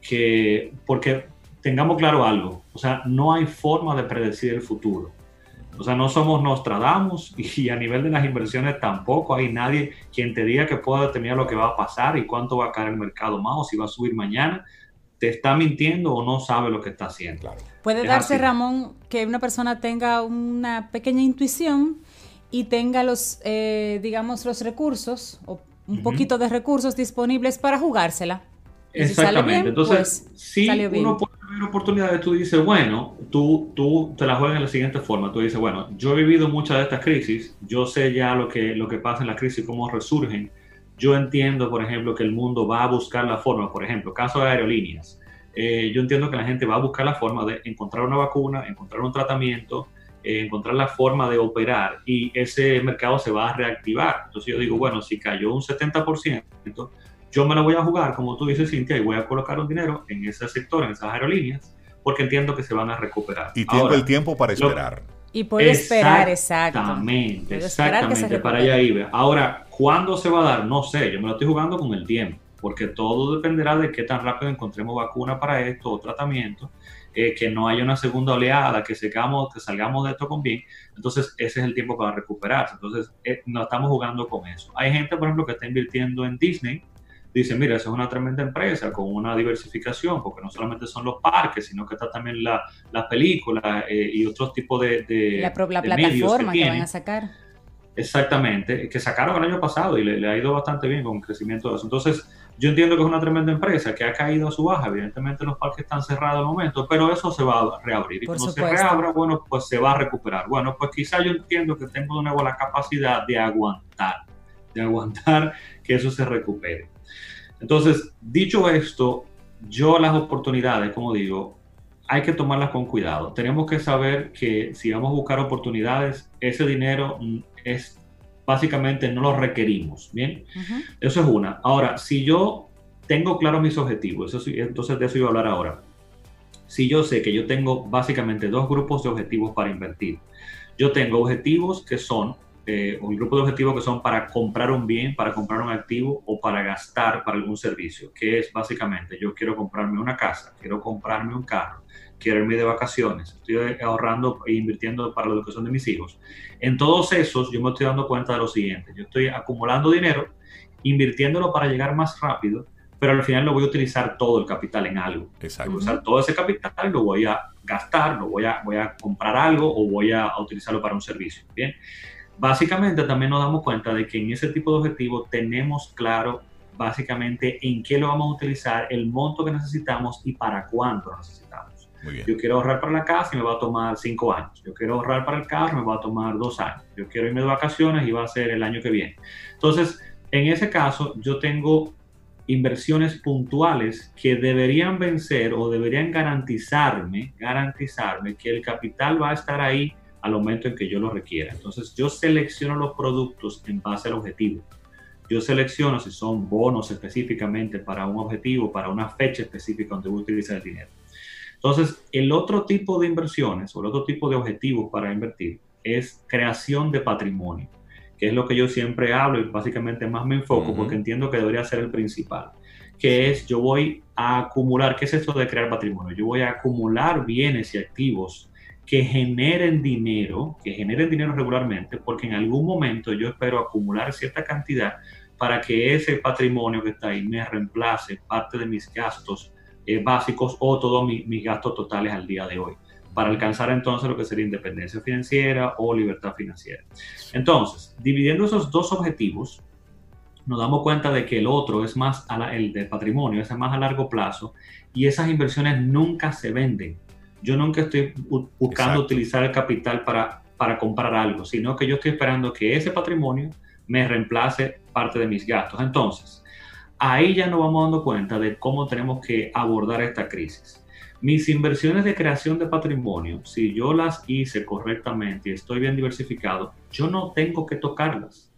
[SPEAKER 6] que, porque tengamos claro algo, o sea, no hay forma de predecir el futuro. O sea, no somos Nostradamus y a nivel de las inversiones tampoco hay nadie quien te diga que pueda determinar lo que va a pasar y cuánto va a caer el mercado más o si va a subir mañana. Te está mintiendo o no sabe lo que está haciendo.
[SPEAKER 1] Puede darse, Ramón, que una persona tenga una pequeña intuición y tenga los, eh, digamos, los recursos o un poquito de recursos disponibles para jugársela.
[SPEAKER 6] Exactamente. Entonces, pues, si uno puede ver oportunidades, tú dices, bueno, tú, tú te la juegas en la siguiente forma. Tú dices, bueno, yo he vivido muchas de estas crisis, yo sé ya lo que, lo que pasa en la crisis, cómo resurgen. Yo entiendo, por ejemplo, que el mundo va a buscar la forma, por ejemplo, caso de aerolíneas. Eh, yo entiendo que la gente va a buscar la forma de encontrar una vacuna, encontrar un tratamiento, eh, encontrar la forma de operar y ese mercado se va a reactivar. Entonces yo digo, bueno, si cayó un 70%, yo me la voy a jugar, como tú dices, Cintia, y voy a colocar un dinero en ese sector, en esas aerolíneas, porque entiendo que se van a recuperar.
[SPEAKER 2] Y tengo el tiempo para esperar.
[SPEAKER 1] y puede esperar, exacto.
[SPEAKER 6] Exactamente, exactamente, para allá iba. Ahora, ¿Cuándo se va a dar? No sé, yo me lo estoy jugando con el tiempo, porque todo dependerá de qué tan rápido encontremos vacuna para esto o tratamiento, eh, que no haya una segunda oleada, que, sigamos, que salgamos de esto con bien. Entonces, ese es el tiempo para recuperarse. Entonces, eh, no estamos jugando con eso. Hay gente, por ejemplo, que está invirtiendo en Disney, dice, mira, esa es una tremenda empresa con una diversificación, porque no solamente son los parques, sino que está también las la películas eh, y otros tipos de, de,
[SPEAKER 1] la, plataforma que, van a sacar.
[SPEAKER 6] Exactamente, que sacaron el año pasado y le, ha ido bastante bien con el crecimiento de eso. Entonces, yo entiendo que es una tremenda empresa que ha caído a su baja. Evidentemente, los parques están cerrados al momento, pero eso se va a reabrir. Y cuando se reabra, bueno, pues se va a recuperar. Bueno, pues quizá yo entiendo que tengo de nuevo la capacidad de aguantar, de aguantar que eso se recupere. Entonces, dicho esto, yo las oportunidades, como digo, hay que tomarlas con cuidado. Tenemos que saber que si vamos a buscar oportunidades, ese dinero es básicamente no lo requerimos, ¿bien? Eso es una. Ahora, si yo tengo claro mis objetivos, eso, entonces de eso iba a hablar ahora. Si yo sé que yo tengo básicamente dos grupos de objetivos para invertir. Yo tengo objetivos que son eh, un grupo de objetivos que son para comprar un bien, para comprar un activo o para gastar para algún servicio, que es básicamente yo quiero comprarme una casa, quiero comprarme un carro, quiero irme de vacaciones, estoy ahorrando e invirtiendo para la educación de mis hijos. En todos esos yo me estoy dando cuenta de lo siguiente, yo estoy acumulando dinero, invirtiéndolo para llegar más rápido, pero al final lo voy a utilizar todo el capital en algo. Exacto. Voy a usar todo ese capital lo voy a gastar, lo voy a, voy a comprar algo o voy a utilizarlo para un servicio. Bien. Básicamente también nos damos cuenta de que en ese tipo de objetivos tenemos claro básicamente en qué lo vamos a utilizar, el monto que necesitamos y para cuánto necesitamos. Yo quiero ahorrar para la casa y me va a tomar cinco años. Yo quiero ahorrar para el carro y me va a tomar dos años. Yo quiero irme de vacaciones y va a ser el año que viene. Entonces, en ese caso, yo tengo inversiones puntuales que deberían vencer o deberían garantizarme, garantizarme que el capital va a estar ahí al momento en que yo lo requiera. Entonces yo selecciono los productos en base al objetivo. Yo selecciono si son bonos específicamente para un objetivo, para una fecha específica donde voy a utilizar el dinero. Entonces, el otro tipo de inversiones o el otro tipo de objetivos para invertir es creación de patrimonio, que es lo que yo siempre hablo y básicamente más me enfoco porque entiendo que debería ser el principal, que es yo voy a acumular, ¿qué es esto de crear patrimonio? Yo voy a acumular bienes y activos que generen dinero, que generen dinero regularmente, porque en algún momento yo espero acumular cierta cantidad para que ese patrimonio que está ahí me reemplace parte de mis gastos eh, básicos o todos mis gastos totales al día de hoy, para alcanzar entonces lo que sería independencia financiera o libertad financiera. Entonces, dividiendo esos dos objetivos, nos damos cuenta de que el otro es más, a el de patrimonio, es más a largo plazo y esas inversiones nunca se venden yo nunca estoy buscando utilizar el capital para, para comprar algo, sino que yo estoy esperando que ese patrimonio me reemplace parte de mis gastos. Entonces, ahí ya nos vamos dando cuenta de cómo tenemos que abordar esta crisis. Mis inversiones de creación de patrimonio, si yo las hice correctamente y estoy bien diversificado, yo no tengo que tocarlas.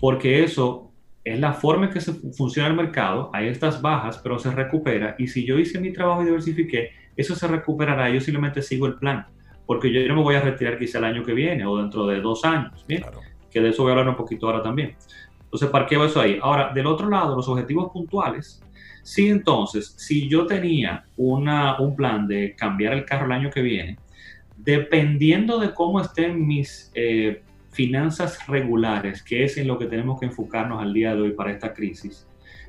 [SPEAKER 6] Porque eso es la forma en que se funciona el mercado. Hay estas bajas, pero se recupera. Y si yo hice mi trabajo y diversifiqué, eso se recuperará. Yo simplemente sigo el plan, porque yo no me voy a retirar quizá el año que viene o dentro de dos años, ¿bien? Que de eso voy a hablar un poquito ahora también. Entonces, parqueo eso ahí. Ahora, del otro lado, los objetivos puntuales. Sí, entonces, si yo tenía una, un plan de cambiar el carro el año que viene, dependiendo de cómo estén mis eh, finanzas regulares, que es en lo que tenemos que enfocarnos al día de hoy para esta crisis,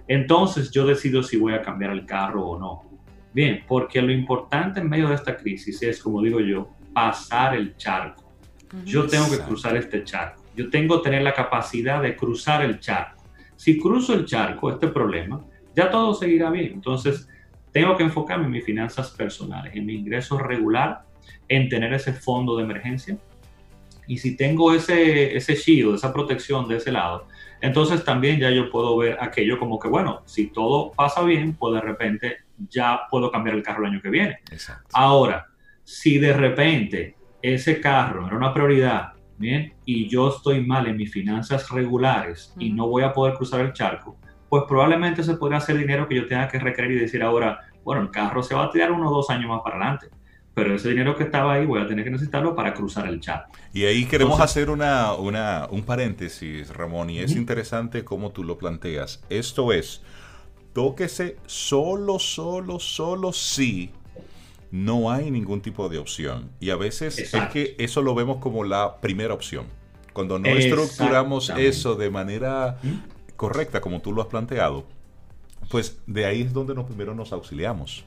[SPEAKER 6] entonces yo decido si voy a cambiar el carro o no. Bien, porque lo importante en medio de esta crisis es, como digo yo, pasar el charco. Yo tengo que cruzar este charco. Yo tengo que tener la capacidad de cruzar el charco. Si cruzo el charco, este problema, ya todo seguirá bien. Entonces, tengo que enfocarme en mis finanzas personales, en mi ingreso regular, en tener ese fondo de emergencia. Y si tengo ese, ese shield, esa protección de ese lado, entonces también ya yo puedo ver aquello como que, bueno, si todo pasa bien, pues de repente ya puedo cambiar el carro el año que viene. Ahora, si de repente ese carro era una prioridad, bien, y yo estoy mal en mis finanzas regulares y no voy a poder cruzar el charco, pues probablemente se podría hacer dinero que yo tenga que requerir y decir ahora, bueno, el carro se va a tirar unos dos años más para adelante. pero ese dinero que estaba ahí voy a tener que necesitarlo para cruzar el charco.
[SPEAKER 2] Y ahí queremos hacer una, una, un paréntesis, Ramón, y es interesante cómo tú lo planteas. Esto es, tóquese solo, solo, solo si no hay ningún tipo de opción. Y a veces es que eso lo vemos como la primera opción. Cuando no estructuramos eso de manera correcta, como tú lo has planteado, pues de ahí es donde nos, primero nos auxiliamos.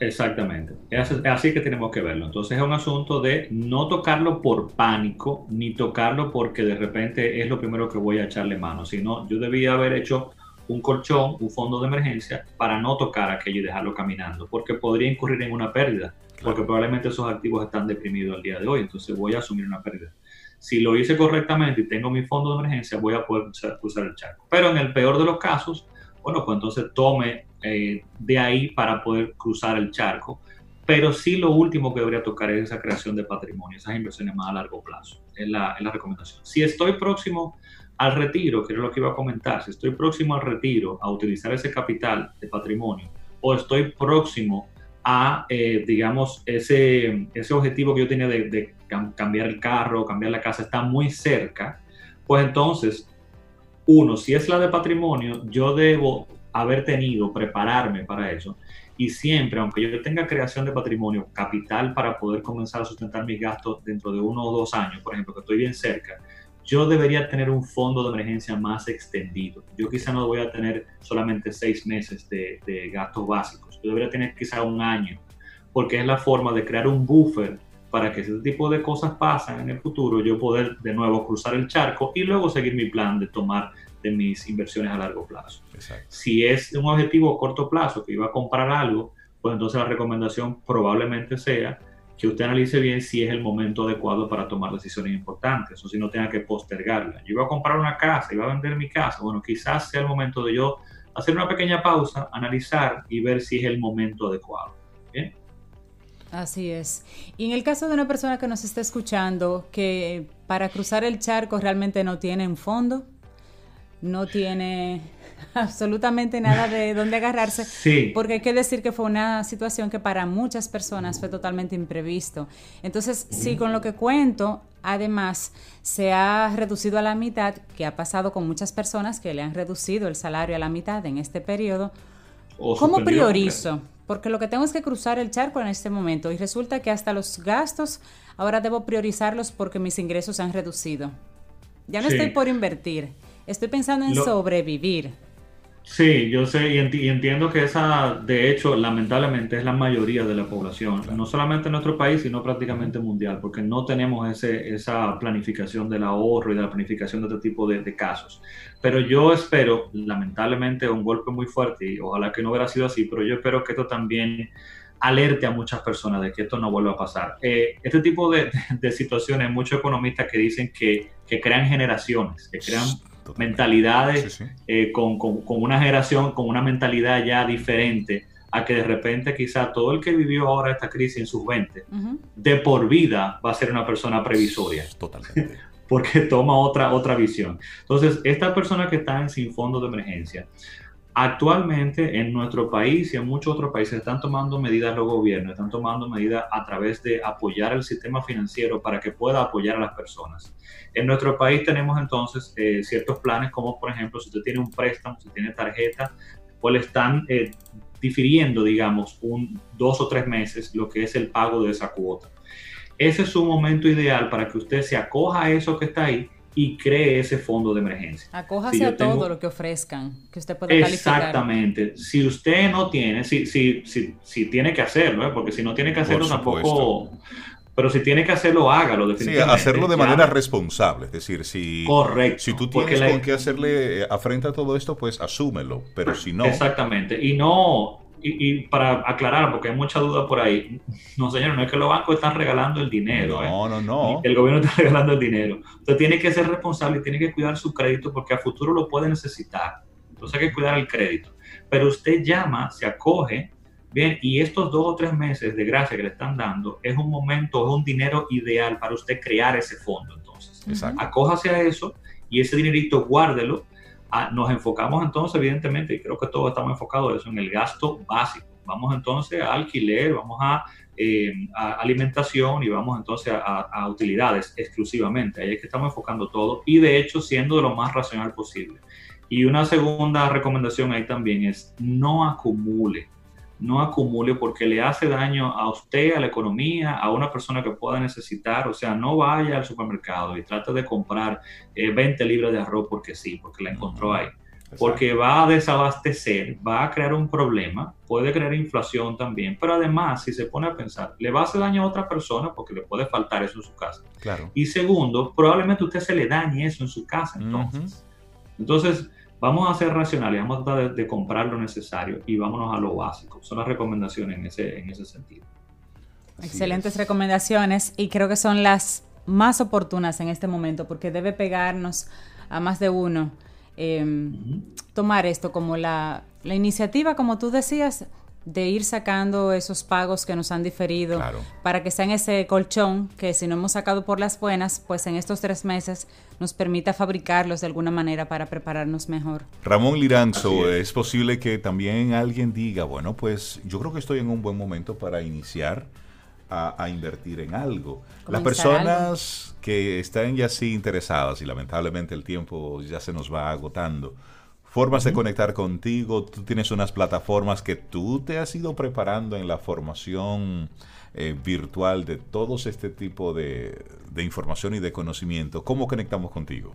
[SPEAKER 6] Exactamente. Es así que tenemos que verlo. Entonces es un asunto de no tocarlo por pánico, ni tocarlo porque de repente es lo primero que voy a echarle mano, sino yo debía haber hecho un colchón, un fondo de emergencia para no tocar aquello y dejarlo caminando, porque podría incurrir en una pérdida, porque probablemente esos activos están deprimidos al día de hoy, entonces voy a asumir una pérdida. Si lo hice correctamente y tengo mi fondo de emergencia, voy a poder cruzar el charco. Pero en el peor de los casos, bueno, pues entonces tome eh, de ahí para poder cruzar el charco. Pero sí lo último que debería tocar es esa creación de patrimonio, esas inversiones más a largo plazo, es la, es la recomendación. Si estoy próximo al retiro, que era lo que iba a comentar, si estoy próximo al retiro, a utilizar ese capital de patrimonio, o estoy próximo a, eh, digamos, ese, ese objetivo que yo tenía de, cambiar el carro, cambiar la casa, está muy cerca, pues entonces, uno, si es la de patrimonio, yo debo haber tenido, prepararme para eso. Y siempre, aunque yo tenga creación de patrimonio, capital para poder comenzar a sustentar mis gastos dentro de uno o dos años, por ejemplo, que estoy bien cerca, yo debería tener un fondo de emergencia más extendido. Yo quizá no voy a tener solamente seis meses de, gastos básicos, yo debería tener quizá un año, porque es la forma de crear un buffer para que ese tipo de cosas pasen en el futuro, yo poder de nuevo cruzar el charco y luego seguir mi plan de tomar de mis inversiones a largo plazo. Si es un objetivo a corto plazo, que iba a comprar algo, pues entonces la recomendación probablemente sea que usted analice bien si es el momento adecuado para tomar decisiones importantes o si no tenga que postergarla. Yo iba a comprar una casa, iba a vender mi casa, bueno, quizás sea el momento de yo hacer una pequeña pausa, analizar y ver si es el momento adecuado. ¿Bien?
[SPEAKER 1] Así es. Y en el caso de una persona que nos está escuchando, que para cruzar el charco realmente no tiene un fondo, no tiene absolutamente nada de dónde agarrarse. Sí. Porque hay que decir que fue una situación que para muchas personas fue totalmente imprevisto. Entonces, sí, con lo que cuento, además, se ha reducido a la mitad, que ha pasado con muchas personas que le han reducido el salario a la mitad en este periodo. ¿Cómo priorizo? Porque lo que tengo es que cruzar el charco en este momento y resulta que hasta los gastos ahora debo priorizarlos porque mis ingresos se han reducido. Ya no estoy por invertir, estoy pensando en sobrevivir.
[SPEAKER 6] Sí, yo sé y, entiendo que esa, de hecho, lamentablemente es la mayoría de la población, no solamente en nuestro país, sino prácticamente mundial, porque no tenemos ese, esa planificación del ahorro y de la planificación de este tipo de, casos. Pero yo espero, lamentablemente, un golpe muy fuerte, y ojalá que no hubiera sido así, pero yo espero que esto también alerte a muchas personas de que esto no vuelva a pasar. Eh, este tipo de, de, situaciones, muchos economistas que dicen que, que crean generaciones, que crean mentalidades eh, con, con, una generación con una mentalidad ya diferente a que de repente quizá todo el que vivió ahora esta crisis en sus 20, de por vida va a ser una persona previsoria. Totalmente. Porque toma otra, otra visión. Entonces, estas personas que están sin fondo de emergencia, Actualmente en nuestro país y en muchos otros países están tomando medidas los gobiernos, están tomando medidas a través de apoyar el sistema financiero para que pueda apoyar a las personas. En nuestro país tenemos entonces eh, ciertos planes como por ejemplo si usted tiene un préstamo, si tiene tarjeta, pues le están eh, difiriendo digamos un dos o tres meses lo que es el pago de esa cuota. Ese es un momento ideal para que usted se acoja a eso que está ahí y cree ese fondo de emergencia.
[SPEAKER 1] Acójase a todo lo que ofrezcan, que usted pueda
[SPEAKER 6] calificar. Exactamente. Si usted no tiene, si, si, si, si tiene que hacerlo, ¿eh? porque si no tiene que hacerlo tampoco... Pero si tiene que hacerlo, hágalo definitivamente.
[SPEAKER 2] Sí, hacerlo de manera responsable. Es decir, si, Correcto, si tú tienes con qué hacerle afrenta a todo esto, pues asúmelo. Pero si no...
[SPEAKER 6] Exactamente. Y no, y, para aclarar, porque hay mucha duda por ahí, no señor, no es que los bancos están regalando el dinero. No,
[SPEAKER 2] ¿eh? no, no.
[SPEAKER 6] El gobierno está regalando el dinero. Usted tiene que ser responsable y tiene que cuidar su crédito porque a futuro lo puede necesitar. Entonces hay que cuidar el crédito. Pero usted llama, se acoge, bien, y estos dos o tres meses de gracia que le están dando es un momento, es un dinero ideal para usted crear ese fondo. Entonces, acójase a eso y ese dinerito guárdelo Ah, nos enfocamos entonces, evidentemente, y creo que todos estamos enfocados en eso, en el gasto básico. vamos entonces a alquiler, vamos a, eh, alimentación y vamos entonces a, utilidades exclusivamente. Ahí es que estamos enfocando todo y de hecho siendo de lo más racional posible. Y una segunda recomendación ahí también es no acumule no acumule porque le hace daño a usted, a la economía, a una persona que pueda necesitar. O sea, no vaya al supermercado y trate de comprar 20 eh, libras de arroz porque sí, porque la encontró ahí. Porque va a desabastecer, va a crear un problema, puede crear inflación también, pero además, si se pone a pensar, le va a hacer daño a otra persona porque le puede faltar eso en su casa.
[SPEAKER 2] Claro.
[SPEAKER 6] Y segundo, probablemente usted se le dañe eso en su casa entonces. Entonces, Vamos a ser racionales, vamos a tratar de, comprar lo necesario y vámonos a lo básico. Son las recomendaciones en ese, en ese sentido.
[SPEAKER 1] Excelentes recomendaciones y creo que son las más oportunas en este momento porque debe pegarnos a más de uno em, tomar esto como la, la iniciativa, como tú decías, de ir sacando esos pagos que nos han diferido para que sean ese colchón que si no hemos sacado por las buenas, pues en estos tres meses nos permita fabricarlos de alguna manera para prepararnos mejor.
[SPEAKER 2] Ramón Liranzo, es. posible que también alguien diga, bueno, pues yo creo que estoy en un buen momento para iniciar a, invertir en algo. Las personas que están ya así interesadas y lamentablemente el tiempo ya se nos va agotando, formas de conectar contigo, tú tienes unas plataformas que tú te has ido preparando en la formación eh, virtual de todos este tipo de, información y de conocimiento. ¿Cómo conectamos contigo?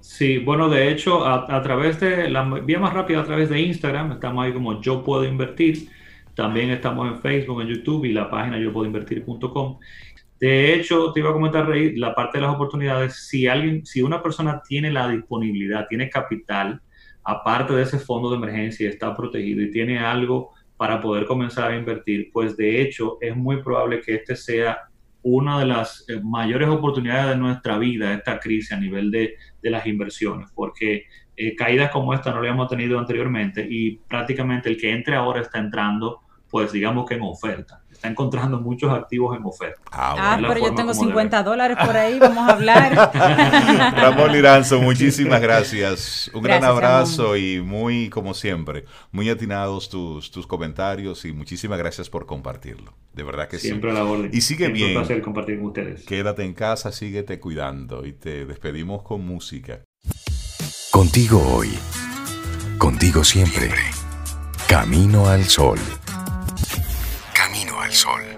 [SPEAKER 6] Sí, bueno, de hecho, a, través de la vía más rápida, a través de Instagram, estamos ahí como Yo Puedo Invertir. También estamos en Facebook, en YouTube y la página yo puedo invertir.com. De hecho, te iba a comentar, Rey, la parte de las oportunidades, si alguien, si una persona tiene la disponibilidad, tiene capital, aparte de ese fondo de emergencia, está protegido y tiene algo para poder comenzar a invertir, pues de hecho es muy probable que este sea una de las eh, mayores oportunidades de nuestra vida, esta crisis a nivel de, las inversiones, porque eh, caídas como esta no lo habíamos tenido anteriormente y prácticamente el que entre ahora está entrando, pues digamos que en oferta está encontrando muchos activos en oferta.
[SPEAKER 1] Ah, ah pero yo tengo 50 dólares por ahí, vamos a hablar.
[SPEAKER 2] Ramón Liranzo, muchísimas gracias. Un gran abrazo y muy, como siempre, muy atinados tus, tus comentarios y muchísimas gracias por compartirlo. De verdad que
[SPEAKER 6] siempre sí. Siempre la
[SPEAKER 2] Y sigue bien.
[SPEAKER 6] un placer compartir con ustedes.
[SPEAKER 2] Quédate en casa, síguete cuidando y te despedimos con música.
[SPEAKER 3] Contigo hoy. Contigo siempre. Camino al sol. Al sol.